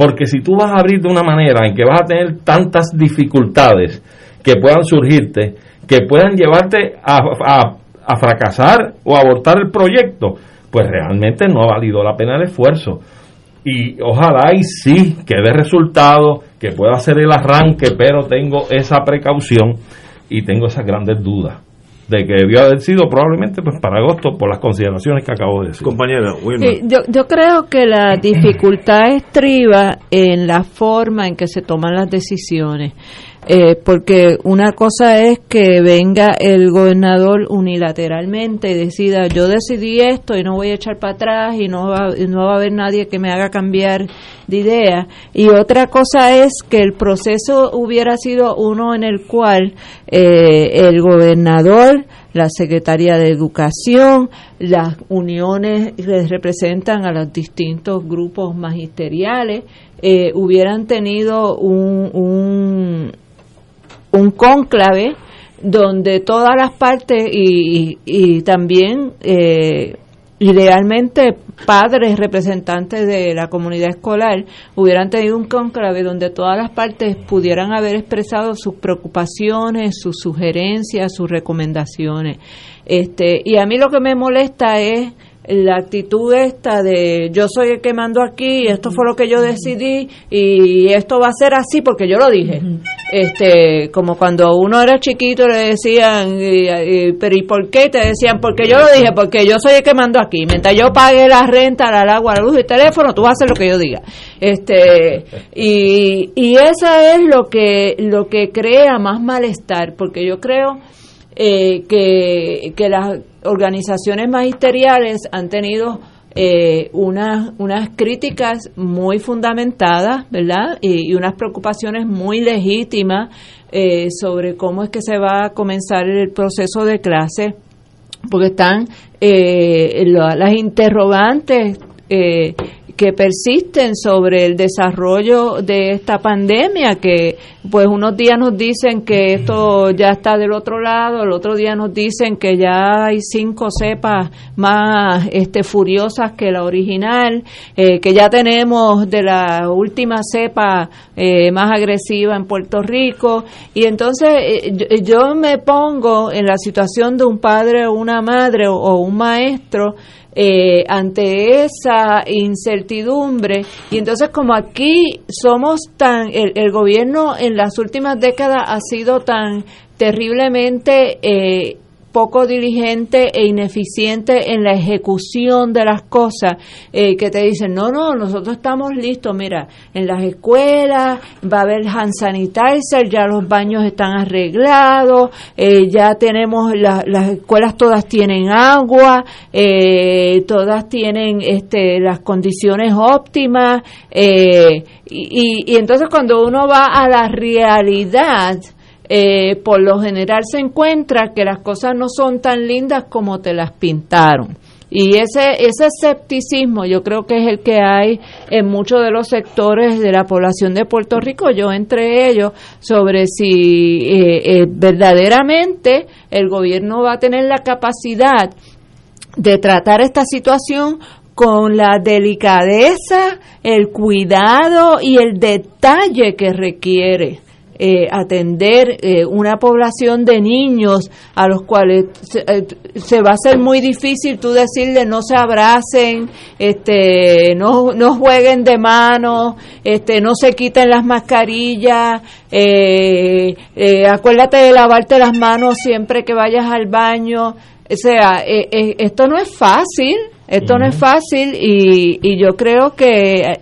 Porque si tú vas a abrir de una manera en que vas a tener tantas dificultades que puedan surgirte, que puedan llevarte a, a fracasar o abortar el proyecto, pues realmente no ha valido la pena el esfuerzo. Y ojalá y sí que dé resultado, que pueda hacer el arranque, pero tengo esa precaución y tengo esas grandes dudas de que debió haber sido probablemente pues para agosto por las consideraciones que acabo de decir. Compañera, yo, yo creo que la dificultad estriba en la forma en que se toman las decisiones. Eh, porque una cosa es que venga el gobernador unilateralmente y decida yo decidí esto y no voy a echar para atrás y no va, no va a haber nadie que me haga cambiar de idea y otra cosa es que el proceso hubiera sido uno en el cual eh, el gobernador la Secretaría de Educación, las uniones que representan a los distintos grupos magisteriales, eh, hubieran tenido un, un cónclave donde todas las partes y, y, también eh, idealmente padres representantes de la comunidad escolar hubieran tenido un cónclave donde todas las partes pudieran haber expresado sus preocupaciones, sus sugerencias, sus recomendaciones. Este, y a mí lo que me molesta es la actitud esta de yo soy el que mando aquí, esto fue lo que yo decidí y esto va a ser así porque yo lo dije. Este, como cuando uno era chiquito le decían, pero ¿y por qué? Te decían, porque yo lo dije, porque yo soy el que mando aquí. Mientras yo pague la renta, el agua, la luz y el teléfono, tú vas a hacer lo que yo diga. Este, y, y eso es lo que, lo que crea más malestar, porque yo creo eh, que, que las organizaciones magisteriales han tenido eh, unas, unas críticas muy fundamentadas, ¿verdad? Y, unas preocupaciones muy legítimas eh, sobre cómo es que se va a comenzar el proceso de clase, porque están las interrogantes que persisten sobre el desarrollo de esta pandemia, que pues unos días nos dicen que esto ya está del otro lado, el otro día nos dicen que ya hay cinco cepas más este, furiosas que la original, eh, que ya tenemos de la última cepa eh, más agresiva en Puerto Rico, y entonces eh, yo, me pongo en la situación de un padre o una madre o un maestro, eh, ante esa incertidumbre. Y entonces como aquí somos tan, el, gobierno en las últimas décadas ha sido tan terriblemente eh, poco diligente e ineficiente en la ejecución de las cosas, eh, que te dicen, no, no, nosotros estamos listos, mira, en las escuelas va a haber hand sanitizer, ya los baños están arreglados, eh, ya tenemos, las escuelas todas tienen agua, eh, todas tienen este, las condiciones óptimas, y, y entonces cuando uno va a la realidad, eh, por lo general se encuentra que las cosas no son tan lindas como te las pintaron. Y ese, ese escepticismo yo creo que es el que hay en muchos de los sectores de la población de Puerto Rico, yo entre ellos, sobre si eh, eh, verdaderamente el gobierno va a tener la capacidad de tratar esta situación con la delicadeza, el cuidado y el detalle que requiere. Eh, atender eh, una población de niños a los cuales eh, se, va a ser muy difícil tú decirle no se abracen, este, no, no jueguen de manos, este, no se quiten las mascarillas, acuérdate de lavarte las manos siempre que vayas al baño. O sea, esto no es fácil, esto no es fácil y, y yo creo que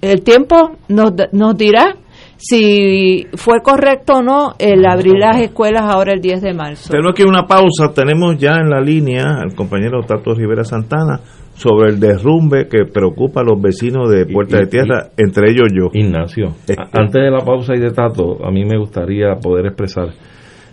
el tiempo nos, nos dirá si fue correcto o no el abrir las escuelas ahora el 10 de marzo. Tenemos aquí una pausa, tenemos ya en la línea al compañero Tato Rivera Santana sobre el derrumbe que preocupa a los vecinos de Puerta de Tierra, entre ellos yo. Ignacio, eh, antes de la pausa y de Tato, a mí me gustaría poder expresar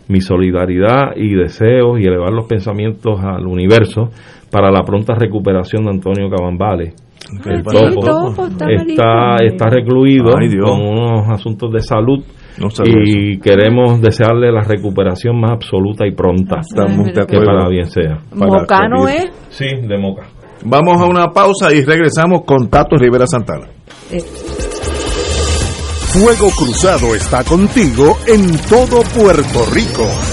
mi solidaridad y deseos y elevar los pensamientos al universo para la pronta recuperación de Antonio Cabambales está, está recluido con unos asuntos de salud y queremos desearle la recuperación más absoluta y pronta que para bien sea. ¿Mocano es? Sí, de Moca. Vamos a una pausa y regresamos con Tato Rivera Santana. Eh. Fuego Cruzado está contigo en todo Puerto Rico.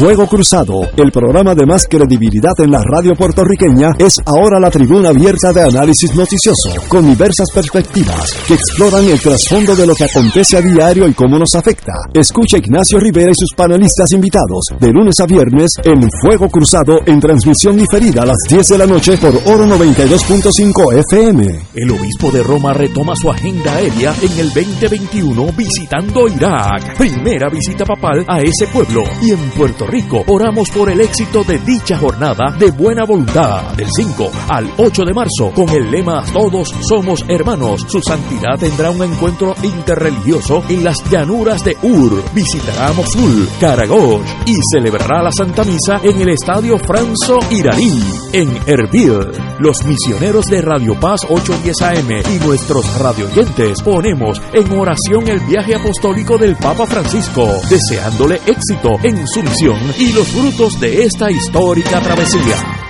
Fuego Cruzado, el programa de más credibilidad en la radio puertorriqueña, es ahora la tribuna abierta de análisis noticioso, con diversas perspectivas que exploran el trasfondo de lo que acontece a diario y cómo nos afecta. Escucha Ignacio Rivera y sus panelistas invitados de lunes a viernes en Fuego Cruzado en transmisión diferida a las 10 de la noche por Oro 92.5 FM. El obispo de Roma retoma su agenda aérea en el 2021 visitando Irak. Primera visita papal a ese pueblo y en Puerto Rico. Oramos por el éxito de dicha jornada de buena voluntad del 5 al 8 de marzo con el lema Todos somos hermanos. Su santidad tendrá un encuentro interreligioso en las llanuras de Ur. Visitará Mosul, Karagosh y celebrará la Santa Misa en el Estadio Franzo Iraní en Erbil. Los misioneros de Radio Paz 810 AM y nuestros radioyentes ponemos en oración el viaje apostólico del Papa Francisco, deseándole éxito en su misión y los frutos de esta histórica travesía.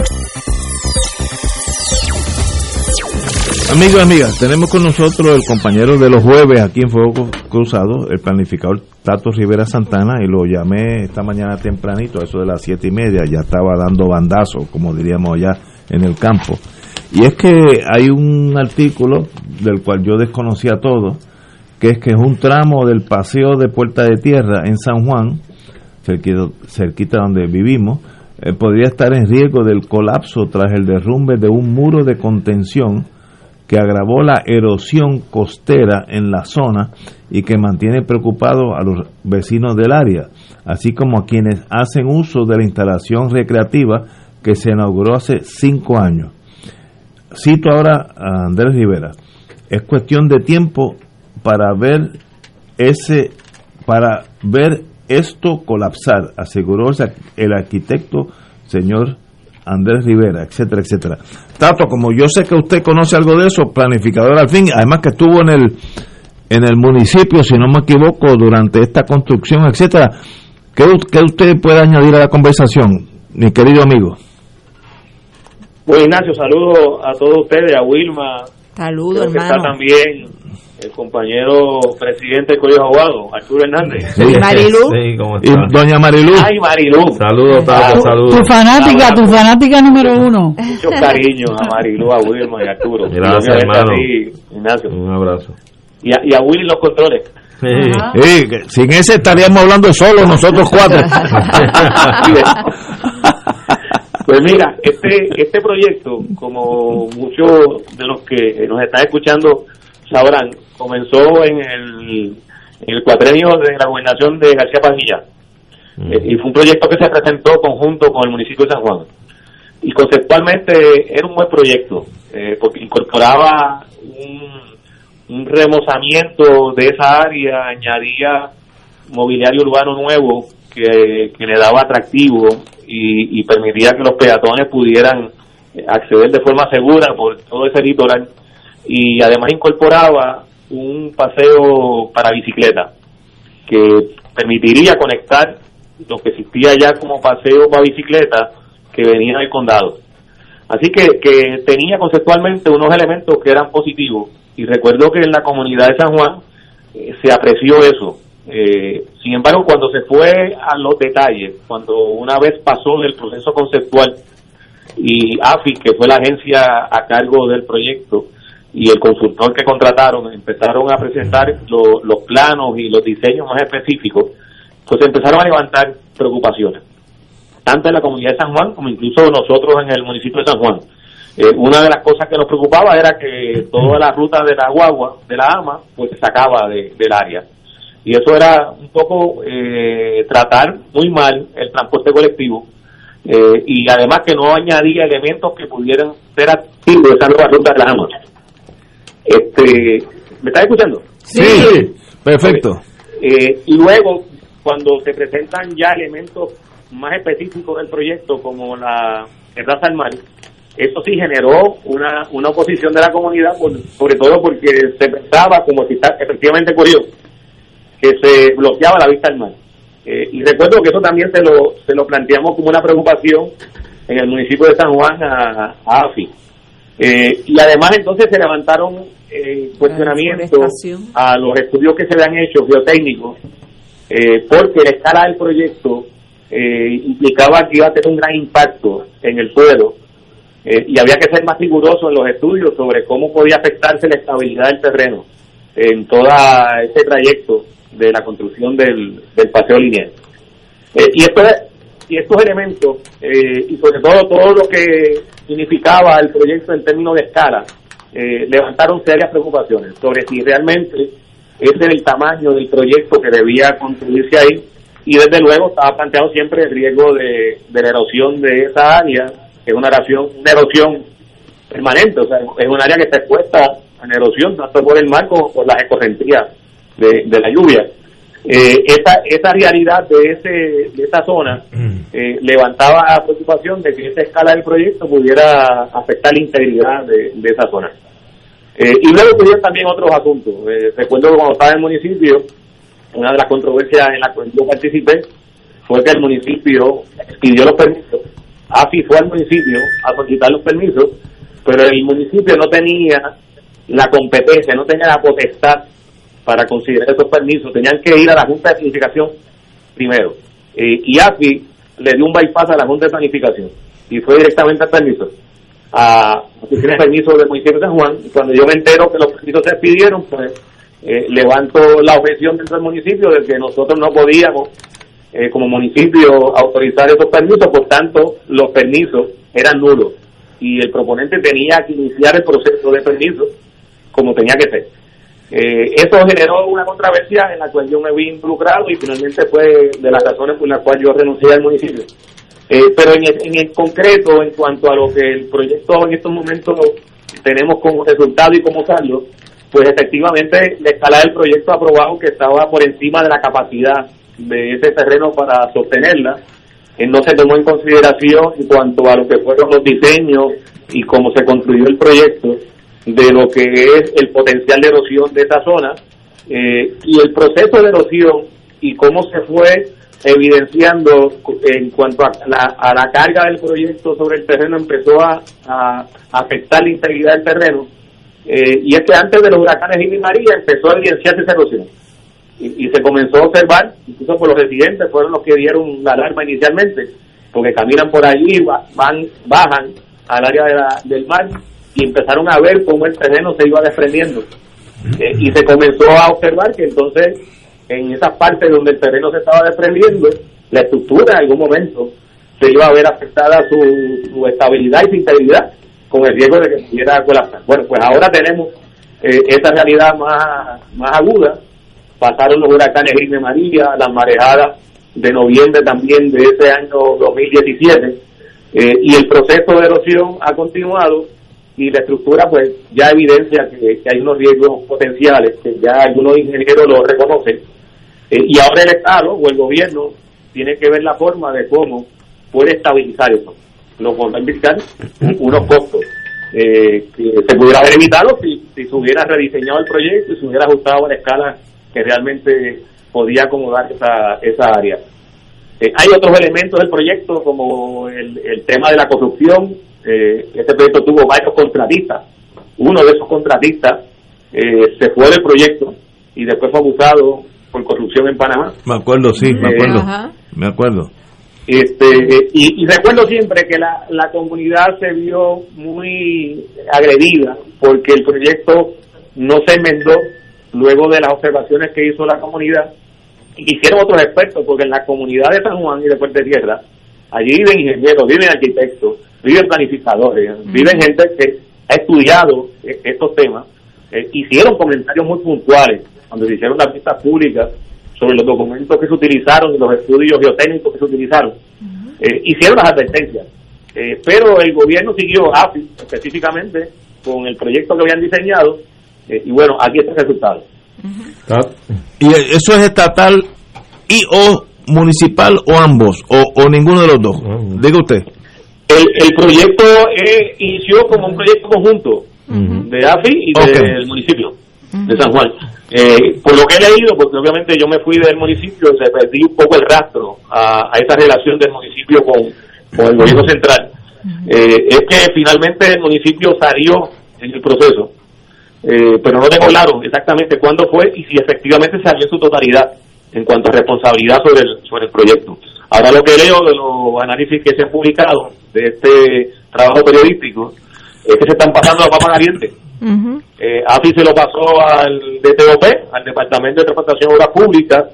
Amigos amigas, tenemos con nosotros el compañero de los jueves aquí en Fuego Cruzado, el planificador Tato Rivera Santana, y lo llamé esta mañana tempranito, a eso de las siete y media, ya estaba dando bandazos, como diríamos allá en el campo. Y es que hay un artículo del cual yo desconocía todo, que es que es un tramo del paseo de Puerta de Tierra en San Juan, cerquita, cerquita donde vivimos, eh, podría estar en riesgo del colapso tras el derrumbe de un muro de contención que agravó la erosión costera en la zona y que mantiene preocupados a los vecinos del área, así como a quienes hacen uso de la instalación recreativa que se inauguró hace cinco años. Cito ahora a Andrés Rivera. Es cuestión de tiempo para ver ese, para ver esto colapsar, aseguró el arquitecto señor Andrés Rivera, etcétera, etcétera. Tato, como yo sé que usted conoce algo de eso, planificador al fin, además que estuvo en el en el municipio, si no me equivoco, durante esta construcción, etcétera. ¿Qué, qué usted puede añadir a la conversación, mi querido amigo? Pues Ignacio, saludo a todos ustedes, a Wilma. Saludos, hermano. Está también el compañero presidente del Colegio Abogado, Arturo Hernández. Sí, Marilu. Sí, ¿cómo Y doña Marilu. Ay, Marilu. Saludos, Tato, saludos. Tu fanática, tu fanática número uno. Mucho cariño a Marilu, a Wilma y a Arturo. Gracias, hermano. Ignacio. Un abrazo. Y a, y a Willy los controles. Sí, sin ese estaríamos hablando solo nosotros cuatro. Pues mira, este este proyecto, como muchos de los que nos están escuchando sabrán, comenzó en el, en el cuatrenio de la gobernación de García Padilla. Eh, y fue un proyecto que se presentó conjunto con el municipio de San Juan. Y conceptualmente era un buen proyecto, eh, porque incorporaba un, un remozamiento de esa área, añadía mobiliario urbano nuevo que, que le daba atractivo y, y permitía que los peatones pudieran acceder de forma segura por todo ese litoral y además incorporaba un paseo para bicicleta que permitiría conectar lo que existía ya como paseo para bicicleta que venía del condado. Así que, que tenía conceptualmente unos elementos que eran positivos y recuerdo que en la comunidad de San Juan eh, se apreció eso. Eh, sin embargo, cuando se fue a los detalles, cuando una vez pasó del proceso conceptual y AFI, que fue la agencia a cargo del proyecto, y el consultor que contrataron empezaron a presentar lo- los planos y los diseños más específicos, pues empezaron a levantar preocupaciones, tanto en la comunidad de San Juan como incluso nosotros en el municipio de San Juan. Eh, una de las cosas que nos preocupaba era que toda la ruta de la guagua, de la AMA, pues se sacaba de- del área. Y eso era un poco eh, tratar muy mal el transporte colectivo eh, y además que no añadía elementos que pudieran ser activos de esa nueva ruta de la AMA. Este, ¿Me estás escuchando? Sí, perfecto. Eh, y luego, cuando se presentan ya elementos más específicos del proyecto, como la terraza al mar, eso sí generó una, una oposición de la comunidad, por- sobre todo porque se pensaba, como si está, efectivamente ocurrió, que se bloqueaba la vista al mar. Eh, y recuerdo que eso también se lo, se lo planteamos como una preocupación en el municipio de San Juan a, a AFI. Eh, y además entonces se levantaron eh, cuestionamientos a los estudios que se le han hecho geotécnicos, eh, porque la escala del proyecto eh, implicaba que iba a tener un gran impacto en el suelo eh, y había que ser más riguroso en los estudios sobre cómo podía afectarse la estabilidad del terreno en todo ese trayecto de la construcción del, del paseo lineal. Y, esto, y estos elementos, eh, y sobre todo todo lo que significaba el proyecto en términos de escala, eh, levantaron serias preocupaciones sobre si realmente ese era el tamaño del proyecto que debía construirse ahí, y desde luego estaba planteado siempre el riesgo de, de la erosión de esa área, que es una erosión, erosión permanente, o sea, es un área que está expuesta a erosión, tanto por el mar como por las escorrentías de, de la lluvia. Eh, esa, esa realidad de, ese, de esa zona eh, levantaba la preocupación de que esa escala del proyecto pudiera afectar la integridad de, de esa zona. Eh, y luego tuvieron también otros asuntos. Eh, recuerdo que cuando estaba en el municipio, una de las controversias en las que yo participé fue que el municipio pidió los permisos. AFI fue al municipio a solicitar los permisos, pero el municipio no tenía la competencia, no tenía la potestad para considerar esos permisos. Tenían que ir a la Junta de Planificación primero. Eh, y AFI le dio un bypass a la Junta de Planificación y fue directamente al permiso. a de permiso del municipio de San Juan. Y cuando yo me entero que los permisos se pidieron, pues eh, levanto la objeción dentro del municipio de que nosotros no podíamos, eh, como municipio, autorizar esos permisos, por tanto, los permisos eran nulos y el proponente tenía que iniciar el proceso de permiso como tenía que ser. Eh, eso generó una controversia en la cual yo me vi involucrado y finalmente fue de las razones por las cuales yo renuncié al municipio. Eh, pero en el, concreto, en cuanto a lo que el proyecto en estos momentos tenemos como resultado y como saldo, pues efectivamente la escala del proyecto aprobado que estaba por encima de la capacidad de ese terreno para sostenerla, eh, no se tomó en consideración en cuanto a lo que fueron los diseños y cómo se construyó el proyecto de lo que es el potencial de erosión de esa zona eh, y el proceso de erosión y cómo se fue evidenciando en cuanto a la, a la carga del proyecto sobre el terreno empezó a, a afectar la integridad del terreno eh, y es que antes de los huracanes y María empezó a evidenciarse esa erosión. Y, se comenzó a observar, incluso por los residentes fueron los que dieron la alarma inicialmente, porque caminan por allí, van, bajan al área de la, del mar y empezaron a ver cómo el terreno se iba desprendiendo. Eh, y se comenzó a observar que entonces en esas partes donde el terreno se estaba desprendiendo, la estructura en algún momento se iba a ver afectada su, estabilidad y su integridad con el riesgo de que pudiera colapsar. Bueno, pues ahora tenemos eh, esta realidad más, más aguda pasaron los huracanes Irma María, las marejadas de noviembre también de ese año 2017, eh, y el proceso de erosión ha continuado y la estructura pues ya evidencia que, hay unos riesgos potenciales, que ya algunos ingenieros lo reconocen, eh, y ahora el Estado o el gobierno tiene que ver la forma de cómo puede estabilizar eso, lo implicar unos costos. Eh, que se pudiera haber evitado si, si se hubiera rediseñado el proyecto y se hubiera ajustado a la escala que realmente podía acomodar esa, esa área. Eh, hay otros elementos del proyecto, como el, el tema de la corrupción. Eh, este proyecto tuvo varios contratistas. Uno de esos contratistas eh, se fue del proyecto y después fue abusado por corrupción en Panamá. Me acuerdo, sí, me acuerdo. Me acuerdo. Este, y, y, recuerdo siempre que la, la comunidad se vio muy agredida porque el proyecto no se enmendó luego de las observaciones que hizo la comunidad, y hicieron otros expertos, porque en la comunidad de San Juan y de Fuerte Tierra, allí viven ingenieros, viven arquitectos, viven planificadores, viven gente que ha estudiado e-, estos temas, eh, hicieron comentarios muy puntuales cuando se hicieron las vistas públicas sobre los documentos que se utilizaron y los estudios geotécnicos que se utilizaron, eh, hicieron las advertencias. Eh, pero el gobierno siguió AFI específicamente con el proyecto que habían diseñado eh, y bueno, aquí está el resultado. ¿Y eso es estatal y o municipal o ambos? ¿O, ninguno de los dos? Diga usted. El, el proyecto eh, inició como un proyecto conjunto de AFI y del municipio de San Juan. Eh, por lo que he leído, porque obviamente yo me fui del municipio, se perdí un poco el rastro a, a esa relación del municipio con, con el gobierno central. es que finalmente el municipio salió en el proceso eh, pero no tengo claro exactamente cuándo fue y si efectivamente salió en su totalidad en cuanto a responsabilidad sobre el, sobre el proyecto. Ahora lo que leo de los análisis que se han publicado de este trabajo periodístico es que se están pasando la papa caliente. Eh, AFI se lo pasó al DTOP, al Departamento de Transportación de Obras Públicas,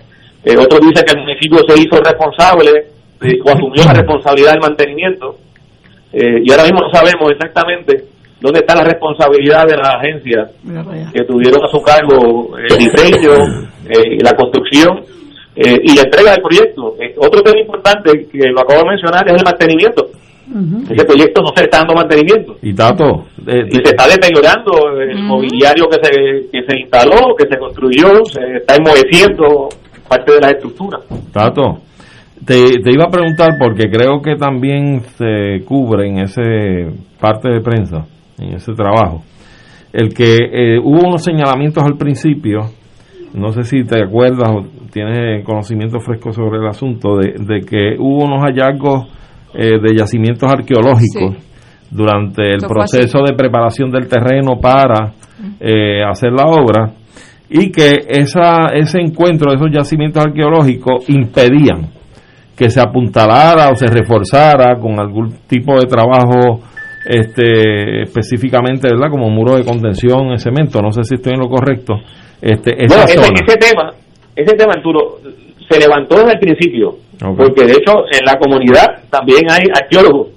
eh, otro dice que el municipio se hizo responsable o asumió la responsabilidad del mantenimiento, y ahora mismo no sabemos exactamente dónde está la responsabilidad de las agencias que tuvieron a su cargo el diseño, eh, la construcción eh, y la entrega del proyecto. Eh, otro tema importante que lo acabo de mencionar es el mantenimiento. Ese proyecto no se está dando mantenimiento. Y Tato. y se está deteriorando el mobiliario que se, que se instaló, que se construyó, se está enmoheciendo parte de la estructura. Tato. Te, te, iba a preguntar porque creo que también se cubre en ese parte de prensa en ese trabajo. El que eh, hubo unos señalamientos al principio, no sé si te acuerdas o tienes conocimiento fresco sobre el asunto, de, que hubo unos hallazgos eh, de yacimientos arqueológicos durante el proceso de preparación del terreno para eh, hacer la obra y que esa, ese encuentro de esos yacimientos arqueológicos impedían que se apuntalara o se reforzara con algún tipo de trabajo este específicamente, ¿verdad? Como muro de contención en cemento, no sé si estoy en lo correcto. Este, bueno, ese, ese, tema, ese tema, Arturo, se levantó desde el principio, porque de hecho en la comunidad también hay arqueólogos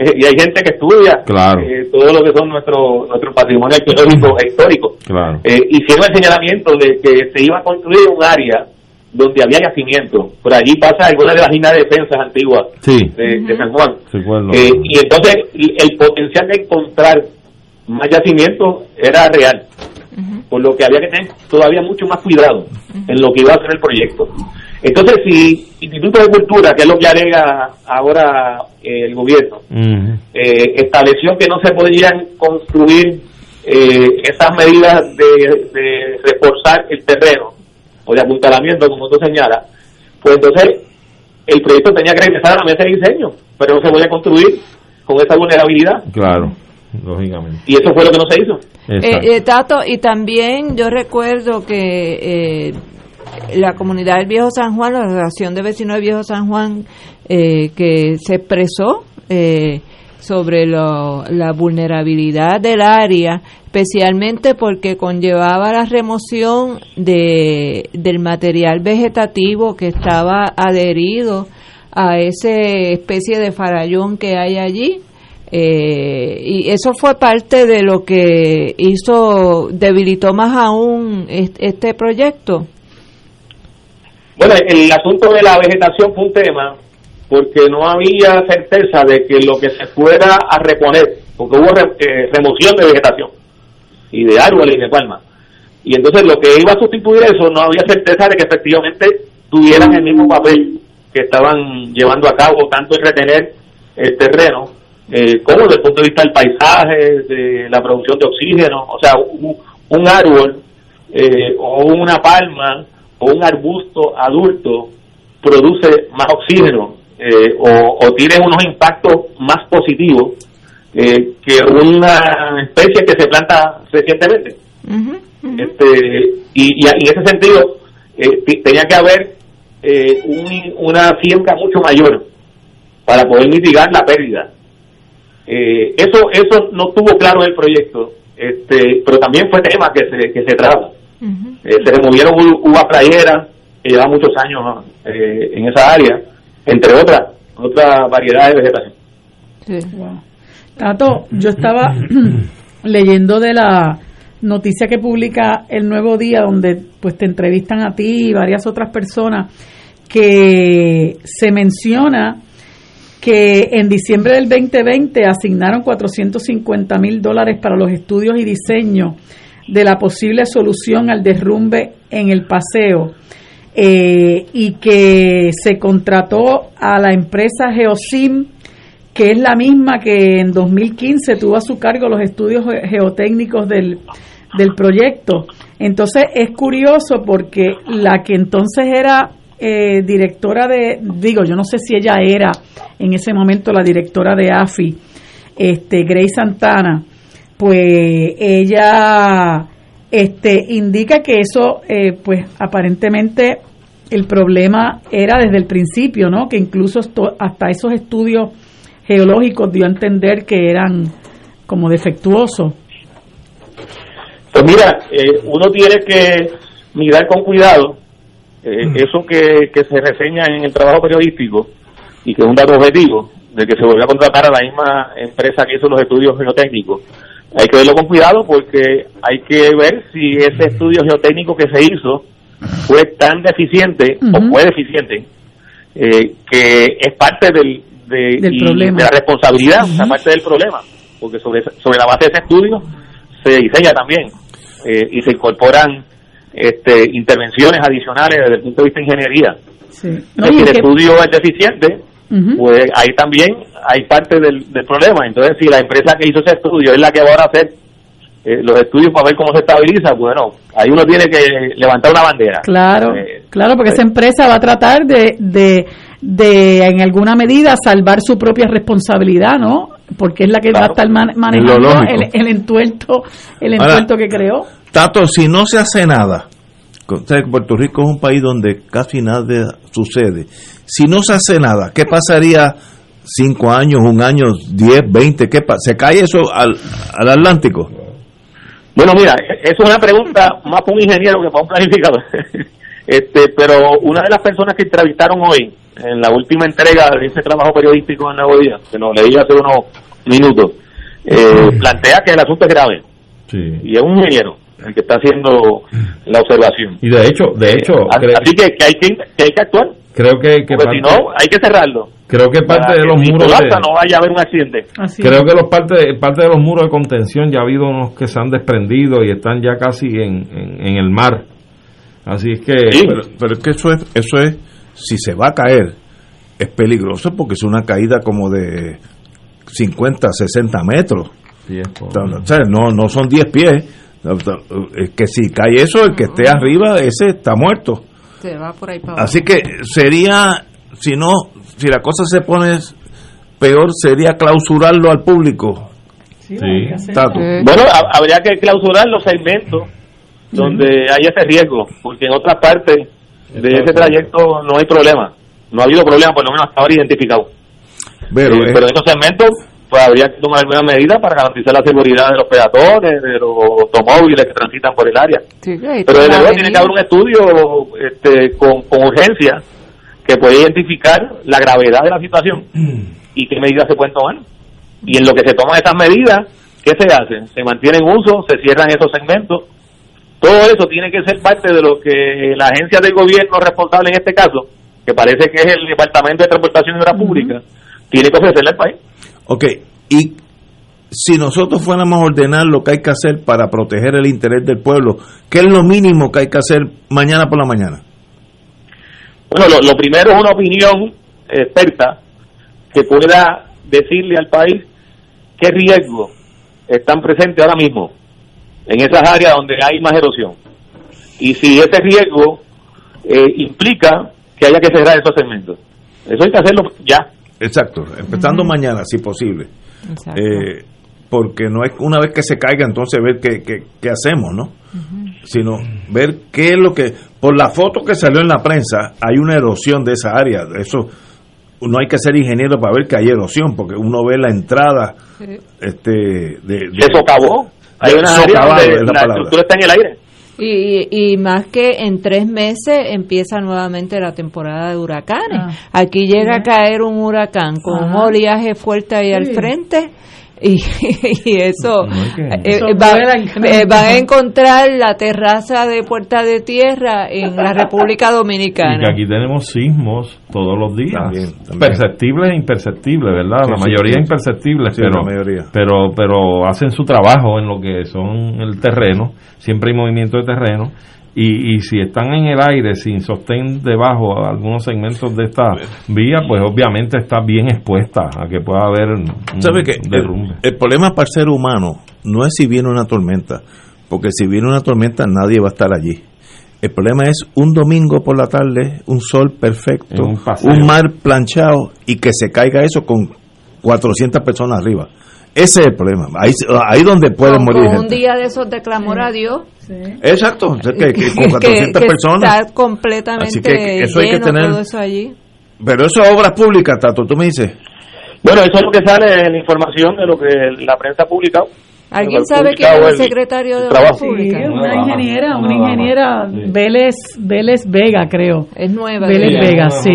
eh, y hay gente que estudia eh, todo lo que son nuestro nuestro patrimonio arqueológico e histórico. Claro. Eh, hicieron el señalamiento de que se iba a construir un área donde había yacimiento. Por allí pasa alguna de las líneas de defensas antiguas de, San Juan. y entonces el potencial de encontrar más yacimientos era real. Por lo que había que tener todavía mucho más cuidado en lo que iba a ser el proyecto. Entonces, si Instituto de Cultura, que es lo que alega ahora eh, el gobierno, eh, estableció que no se podían construir eh, esas medidas de, de, reforzar el terreno o de apuntalamiento, como tú señalas, pues entonces el proyecto tenía que regresar a la mesa de diseño, pero no se podía construir con esa vulnerabilidad. Claro, lógicamente. Y eso fue lo que no se hizo. Eh, Tato, y también yo recuerdo que la comunidad del Viejo San Juan, la Relación de Vecinos del Viejo San Juan, eh, que se expresó eh, sobre la vulnerabilidad del área, especialmente porque conllevaba la remoción de, del material vegetativo que estaba adherido a esa especie de farallón que hay allí. Eh, y eso fue parte de lo que hizo, debilitó más aún este proyecto. Bueno, el asunto de la vegetación fue un tema porque no había certeza de que lo que se fuera a reponer, porque hubo eh, remoción de vegetación y de árboles y de palmas. Y entonces lo que iba a sustituir eso no había certeza de que efectivamente tuvieran el mismo papel que estaban llevando a cabo, tanto en retener el terreno, eh, como desde el punto de vista del paisaje, de la producción de oxígeno. O sea, un, árbol eh, o una palma o un arbusto adulto produce más oxígeno eh, o, tiene unos impactos más positivos eh, que una especie que se planta recientemente. Este, y, en ese sentido eh, tenía que haber una siembra mucho mayor para poder mitigar la pérdida. eso eso no tuvo claro el proyecto, este, pero también fue tema que se, que se trajo. Eh, se removieron uvas playeras, que llevan muchos años eh, en esa área, entre otras, otras variedades de vegetación. Tato, yo estaba leyendo de la noticia que publica el Nuevo Día, donde pues te entrevistan a ti y varias otras personas, que se menciona que en diciembre del 2020 asignaron 450 mil dólares para los estudios y diseños de la posible solución al derrumbe en el paseo eh, y que se contrató a la empresa Geosim, que es la misma que en 2015 tuvo a su cargo los estudios geotécnicos del, del proyecto. Entonces es curioso porque la que entonces era eh, directora de, digo, yo no sé si ella era en ese momento la directora de AFI, este, Grace Santana, pues ella este, indica que eso, eh, pues aparentemente el problema era desde el principio, ¿no? Que incluso hasta esos estudios geológicos dio a entender que eran como defectuosos. Pues mira, eh, uno tiene que mirar con cuidado eh, mm. eso que, que se reseña en el trabajo periodístico y que es un dato objetivo de que se volvió a contratar a la misma empresa que hizo los estudios geotécnicos hay que verlo con cuidado porque hay que ver si ese estudio geotécnico que se hizo fue tan deficiente o fue deficiente eh, que es parte del, de, la responsabilidad, uh parte del problema, porque sobre, sobre la base de ese estudio se diseña también eh, y se incorporan este, intervenciones adicionales desde el punto de vista de ingeniería. si el estudio es deficiente, pues ahí también hay parte del, problema. Entonces, si la empresa que hizo ese estudio es la que va a hacer eh, los estudios para ver cómo se estabiliza, bueno, ahí uno tiene que levantar una bandera. Claro, eh, claro, porque esa empresa va a tratar de, de, de, en alguna medida, salvar su propia responsabilidad, ¿no? Porque es la que va a estar manejando el, el, entuerto, el entuerto que creó. Tato, si no se hace nada, Puerto Rico es un país donde casi nada sucede. Si no se hace nada, ¿qué pasaría cinco años, un año, 10, 20, ¿qué? ¿Se cae eso al, al Atlántico? Bueno, mira, eso es una pregunta más para un ingeniero que para un planificador. este, pero una de las personas que entrevistaron hoy en la última entrega de ese trabajo periodístico en Nuevo Día, que nos leí hace unos minutos, eh, plantea que el asunto es grave. Y es un ingeniero el que está haciendo la observación. Y de hecho, de hecho, Eh, así que, que hay que, que hay que actuar. creo que, que Porque si parte- no, hay que cerrarlo. creo que parte Para de que los si muros de, no vaya a haber un accidente. creo que los parte parte de los muros de contención ya ha habido unos que se han desprendido y están ya casi en, en, en el mar. Así es que pero, pero es que eso es, eso es, si se va a caer, es peligroso porque es una caída como de 50, 60 metros. O sea, no, no son 10 pies. Es que si cae eso, el que esté arriba, ese está muerto. Se va por ahí para abajo. Así que sería, si no, si la cosa se pone peor, sería clausurarlo al público. Tato. Bueno, ha- habría que clausurar los segmentos donde hay ese riesgo, porque en otras partes de ese trayecto no hay problema. No ha habido problema, por lo menos hasta ahora identificado. Pero, Eh, eh, pero en esos segmentos pues habría que tomar alguna medida para garantizar la seguridad de los peatones, de los automóviles que transitan por el área. Pero desde luego tiene que haber un estudio este, con, con urgencia que pueda identificar la gravedad de la situación y qué medidas se pueden tomar. Y en lo que se toman esas medidas, ¿qué se hace? Se mantiene en uso, se cierran esos segmentos. Todo eso tiene que ser parte de lo que la agencia del gobierno responsable en este caso, que parece que es el Departamento de Transportación y Obras Públicas, tiene que ofrecerle al país. Ok, y si nosotros fuéramos a ordenar lo que hay que hacer para proteger el interés del pueblo, ¿qué es lo mínimo que hay que hacer mañana por la mañana? Bueno, lo, primero es una opinión experta que pueda decirle al país qué riesgos están presentes ahora mismo en esas áreas donde hay más erosión. Y si ese riesgo eh, implica que haya que cerrar esos segmentos. Eso hay que hacerlo ya. Exacto, empezando mañana, si posible. Eh, porque no es una vez que se caiga, entonces ver qué, qué, qué hacemos, ¿no? Sino ver qué es lo que... Por la foto que salió en la prensa, hay una erosión de esa área. Eso no hay que ser ingeniero para ver que hay erosión, porque uno ve la entrada este, de... de Se socavó. Hay una área donde es la la palabra. estructura está en el aire. Y, y, más que en tres meses empieza nuevamente la temporada de huracanes. Aquí llega a caer un huracán con un Ajá. oleaje fuerte ahí al frente. Y, y eso, eh, Eso eh, eh, van a encontrar la terraza de Puerta de Tierra en la República Y que Dominicana. aquí tenemos sismos todos los días. También, también. Perceptibles e imperceptibles, ¿verdad? Sí, la sí, mayoría sí. imperceptibles, Sí, pero, la mayoría. pero pero hacen su trabajo en lo que son el terreno. Siempre hay movimiento de terreno. Y, y si están en el aire sin sostén debajo algunos segmentos de esta vía, pues obviamente está bien expuesta a que pueda haber un derrumbe. El, el problema para el ser humano no es si viene una tormenta, porque si viene una tormenta nadie va a estar allí. El problema es un domingo por la tarde, un sol perfecto, un mar planchado y que se caiga eso con 400 personas arriba. Ese es el problema. Ahí, ahí donde puede Con, morir con un día de esos de clamor a Dios. Exacto, o sea, que, que con 400 que personas. Está completamente Así que eso hay que tener- todo eso allí. Pero eso es obras públicas, Tato, tú me dices. Bueno, eso es lo que sale en la información de lo que la prensa ha publicado. ¿Alguien sabe quién es el secretario de. Obras Públicas? Sí, una ingeniera, una ingeniera Vélez, Vélez Vega, creo. Es nueva. Vélez Vega, sí.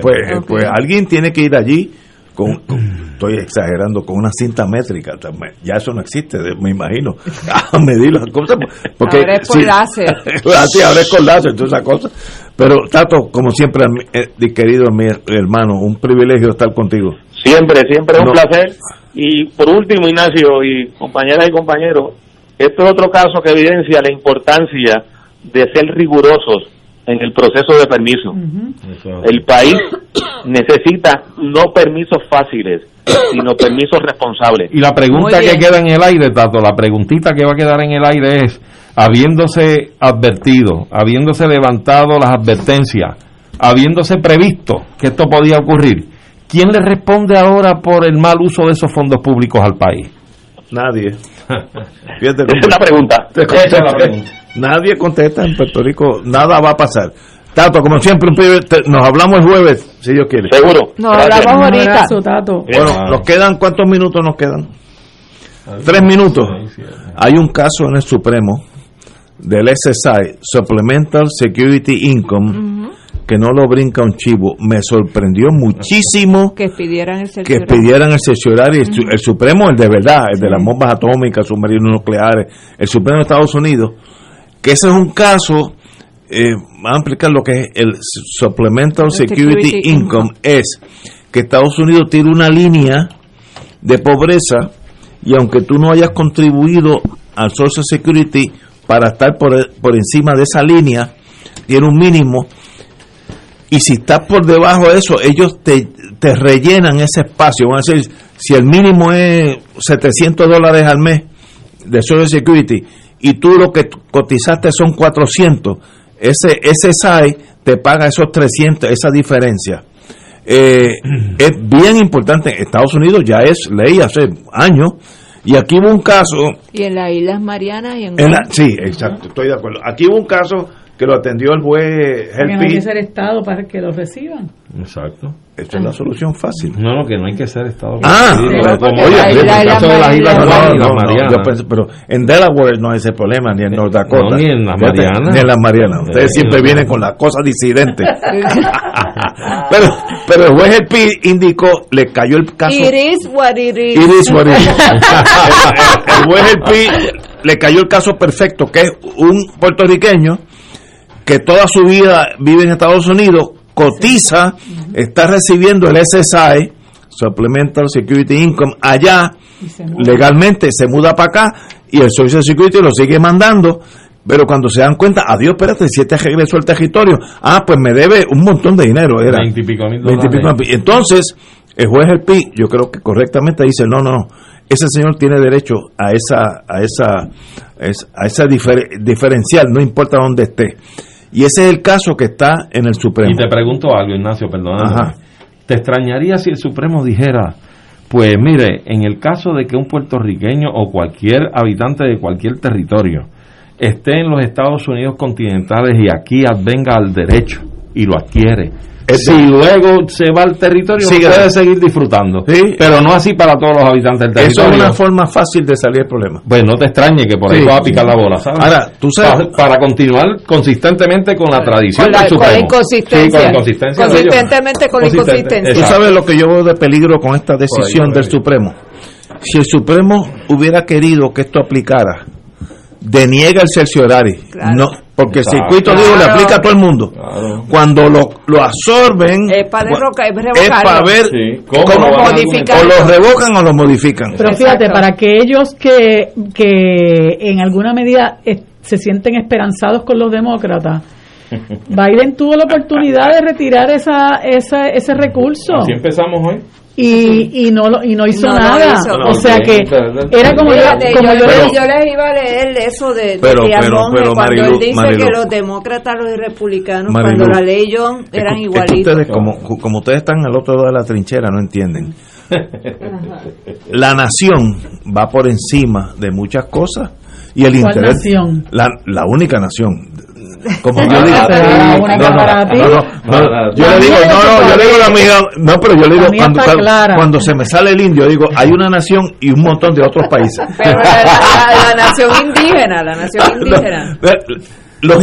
Pues, pues alguien tiene que ir allí con, con- estoy exagerando, con una cinta métrica. también. Ya eso no existe, me imagino. A medir las cosas. Porque, Ahora es por láser. Así, ahora es con láser, todas esas cosas. Pero, Tato, como siempre, eh, mi querido mi hermano, un privilegio estar contigo. Siempre, siempre es un No. placer. Y por último, Ignacio y compañeras y compañeros, esto es otro caso que evidencia la importancia de ser rigurosos en el proceso de permiso. El país necesita no permisos fáciles, sino permisos responsables. Y la pregunta que queda en el aire, Tato, la preguntita que va a quedar en el aire es, habiéndose advertido, habiéndose levantado las advertencias, habiéndose previsto que esto podía ocurrir, ¿quién le responde ahora por el mal uso de esos fondos públicos al país? Nadie. Fíjate Esa es la pregunta. Te Esa es la contesta. pregunta. Nadie contesta en Puerto Rico, nada va a pasar. Tato, como siempre, un privi- te- nos hablamos el jueves, si Dios quiere. Seguro. Nos hablamos ahorita. abrazo, Tato. Bueno, ¿nos quedan cuántos minutos nos quedan? Tres minutos. Hay un caso en el Supremo del SSI, Supplemental Security Income, que no lo brinca un chivo. Me sorprendió muchísimo Que pidieran el que certiorari. pidieran el cerciorario, su- el Supremo, el de verdad, el de las bombas atómicas, submarinos nucleares, el Supremo de Estados Unidos, que ese es un caso, eh, a explicar lo que es el Supplemental Security, Security Income, es que Estados Unidos tiene una línea de pobreza y aunque tú no hayas contribuido al Social Security para estar por, por encima de esa línea, tiene un mínimo. Y si estás por debajo de eso, ellos te, te rellenan ese espacio. Van a decir, si el mínimo es 700 dólares al mes de Social Security y tú lo que cotizaste son 400, ese, ese SAE te paga esos 300, esa diferencia. Eh, es bien importante. Estados Unidos ya es ley hace años y aquí hubo un caso Y en las Islas Marianas y en, en la- sí, exacto, estoy de acuerdo. Aquí hubo un caso que lo atendió el juez Que no hay que Helpi. ser Estado para que lo reciban. Exacto. Esta es la solución fácil. No, no, que no hay que ser Estado Ah, Unido, pero como oye, en el la isla caso de las Islas No, pensé- pero en Delaware no hay ese problema, ni en North Dakota. No, ni en las Marianas. Ni en las Marianas. Ustedes Eh, siempre no. vienen con las cosas disidentes. pero, pero el juez Helpi indicó, le cayó el caso. It is what it is. It is what it is. el, el juez El Pi le cayó el caso perfecto, que es un puertorriqueño que toda su vida vive en Estados Unidos, cotiza, está recibiendo el SSI, Supplemental Security Income, allá, legalmente se muda para acá y el Social Security lo sigue mandando. Pero cuando se dan cuenta, adiós, espérate, si este regresó al territorio, ah, pues me debe un montón de dinero. Era Veintipico mil Veintipico dólares. mil. Entonces, el juez El Pi, yo creo que correctamente dice, no, no, ese señor tiene derecho a esa, a esa, es- a esa difer- diferencial, no importa dónde esté. Y ese es el caso que está en el Supremo. Y te pregunto algo, Ignacio, perdóname. ¿Te extrañaría si el Supremo dijera, pues mire, en el caso de que un puertorriqueño o cualquier habitante de cualquier territorio esté en los Estados Unidos continentales y aquí advenga al derecho y lo adquiere, si luego se va al territorio Sigue. puede seguir disfrutando, pero no así para todos los habitantes del Eso es territorio. una forma fácil de salir del problema. Pues no te extrañe que por ahí Sí. va a picar la bola, ¿sabes? Ahora, tú sabes- Pa- Para, continuar consistentemente con la tradición Con la, del con la Supremo. inconsistencia. Sí, con la inconsistencia. Consistentemente con la inconsistencia. ¿Tú sabes lo que yo veo de peligro con esta decisión del Supremo? Si el Supremo hubiera querido que esto aplicara, deniega el cerciorari. No, porque el Exacto. circuito digo le Claro. aplica a todo el mundo. Cuando lo, lo absorben, Es para derrocar, es es para ver Sí, cómo, cómo lo modificar. o lo revocan o lo modifican. Pero fíjate, para aquellos que, que en alguna medida eh, se sienten esperanzados con los demócratas, Biden tuvo la oportunidad de retirar esa, esa, ese recurso Así empezamos hoy. Y, y no lo, y no hizo No nada. hizo. o sea que era como yo, como yo, les- le- yo les iba a leer eso de, de Pero, Díaz pero, pero, cuando Marilu, él dice Marilu. que los demócratas, los republicanos, Marilu, cuando la ley John eran igualitos. ustedes, como, como ustedes están al otro lado de la trinchera, no entienden. La nación va por encima de muchas cosas y el ¿Cuál interés. nación? La, la única nación. Como yo digo, será una no, no, para ti. no, no, no, yo le digo, no, no, yo le digo la clara. mía, no, pero yo le digo, cuando, cuando- se me sale el indio, digo, hay una nación y un montón de otros países. Pero la, la- la nación indígena, la nación indígena. Los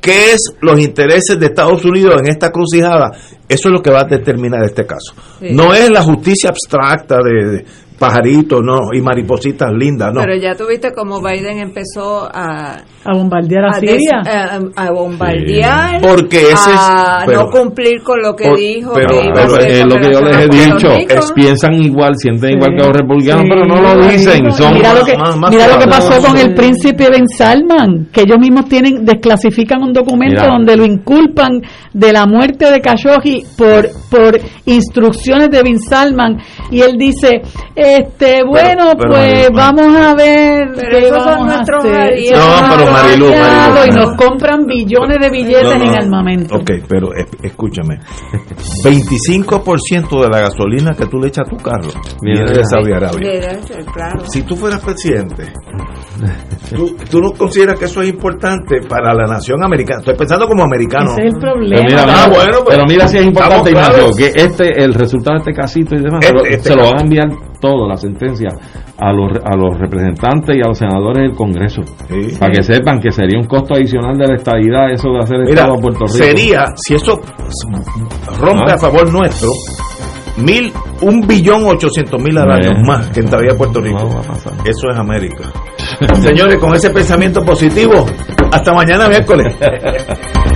¿Qué es los intereses de Estados Unidos en esta crucijada? Eso es lo que va a determinar este caso. Sí. No es la justicia abstracta de, de pajaritos no, y maripositas lindas, no. Pero ya tuviste como Biden empezó a, a bombardear a, a, des- Siria. a- a bombardear, Porque ese es- a pero- no cumplir con lo que por- dijo pero- que iba pero es lo que yo les he dicho, es, piensan igual, sienten igual que los republicanos, Sí, pero no lo dicen. Son mira lo que, más- más mira lo que pasó con el príncipe Ben Salman, que ellos mismos tienen desclasifican un documento Mira. donde lo inculpan de la muerte de Khashoggi por por instrucciones de Ben Salman y él dice, este, bueno, pero, pues Marilu, vamos a ver Pero qué esos son vamos a nuestros hacer. aliados. No, pero Marilu, Marilu, y no. nos compran billones de billetes No, no, en armamento. Ok, pero es- escúchame. 25% de la gasolina que tú le echas a tu carro viene de Saudi Arabia. Claro. Si tú fueras presidente, ¿tú, tú no consideras que eso es importante para la nación americana. Estoy pensando como americano. Ese es el problema. Pero mira, Ah, bueno, pues, pero mira si es importante, Ignacio, que este, el resultado de este casito y demás, se Este- se lo van a enviar todo, la sentencia, a los, a los representantes y a los senadores del Congreso. Para que sepan que sería un costo adicional de la estadidad eso de hacer Mira, Estado a Puerto Rico. sería, si eso rompe Ah. a favor nuestro, mil, un billón ochocientos mil al año más que entraría a Puerto Rico. No a. Eso es América. Señores, con ese pensamiento positivo, hasta mañana miércoles.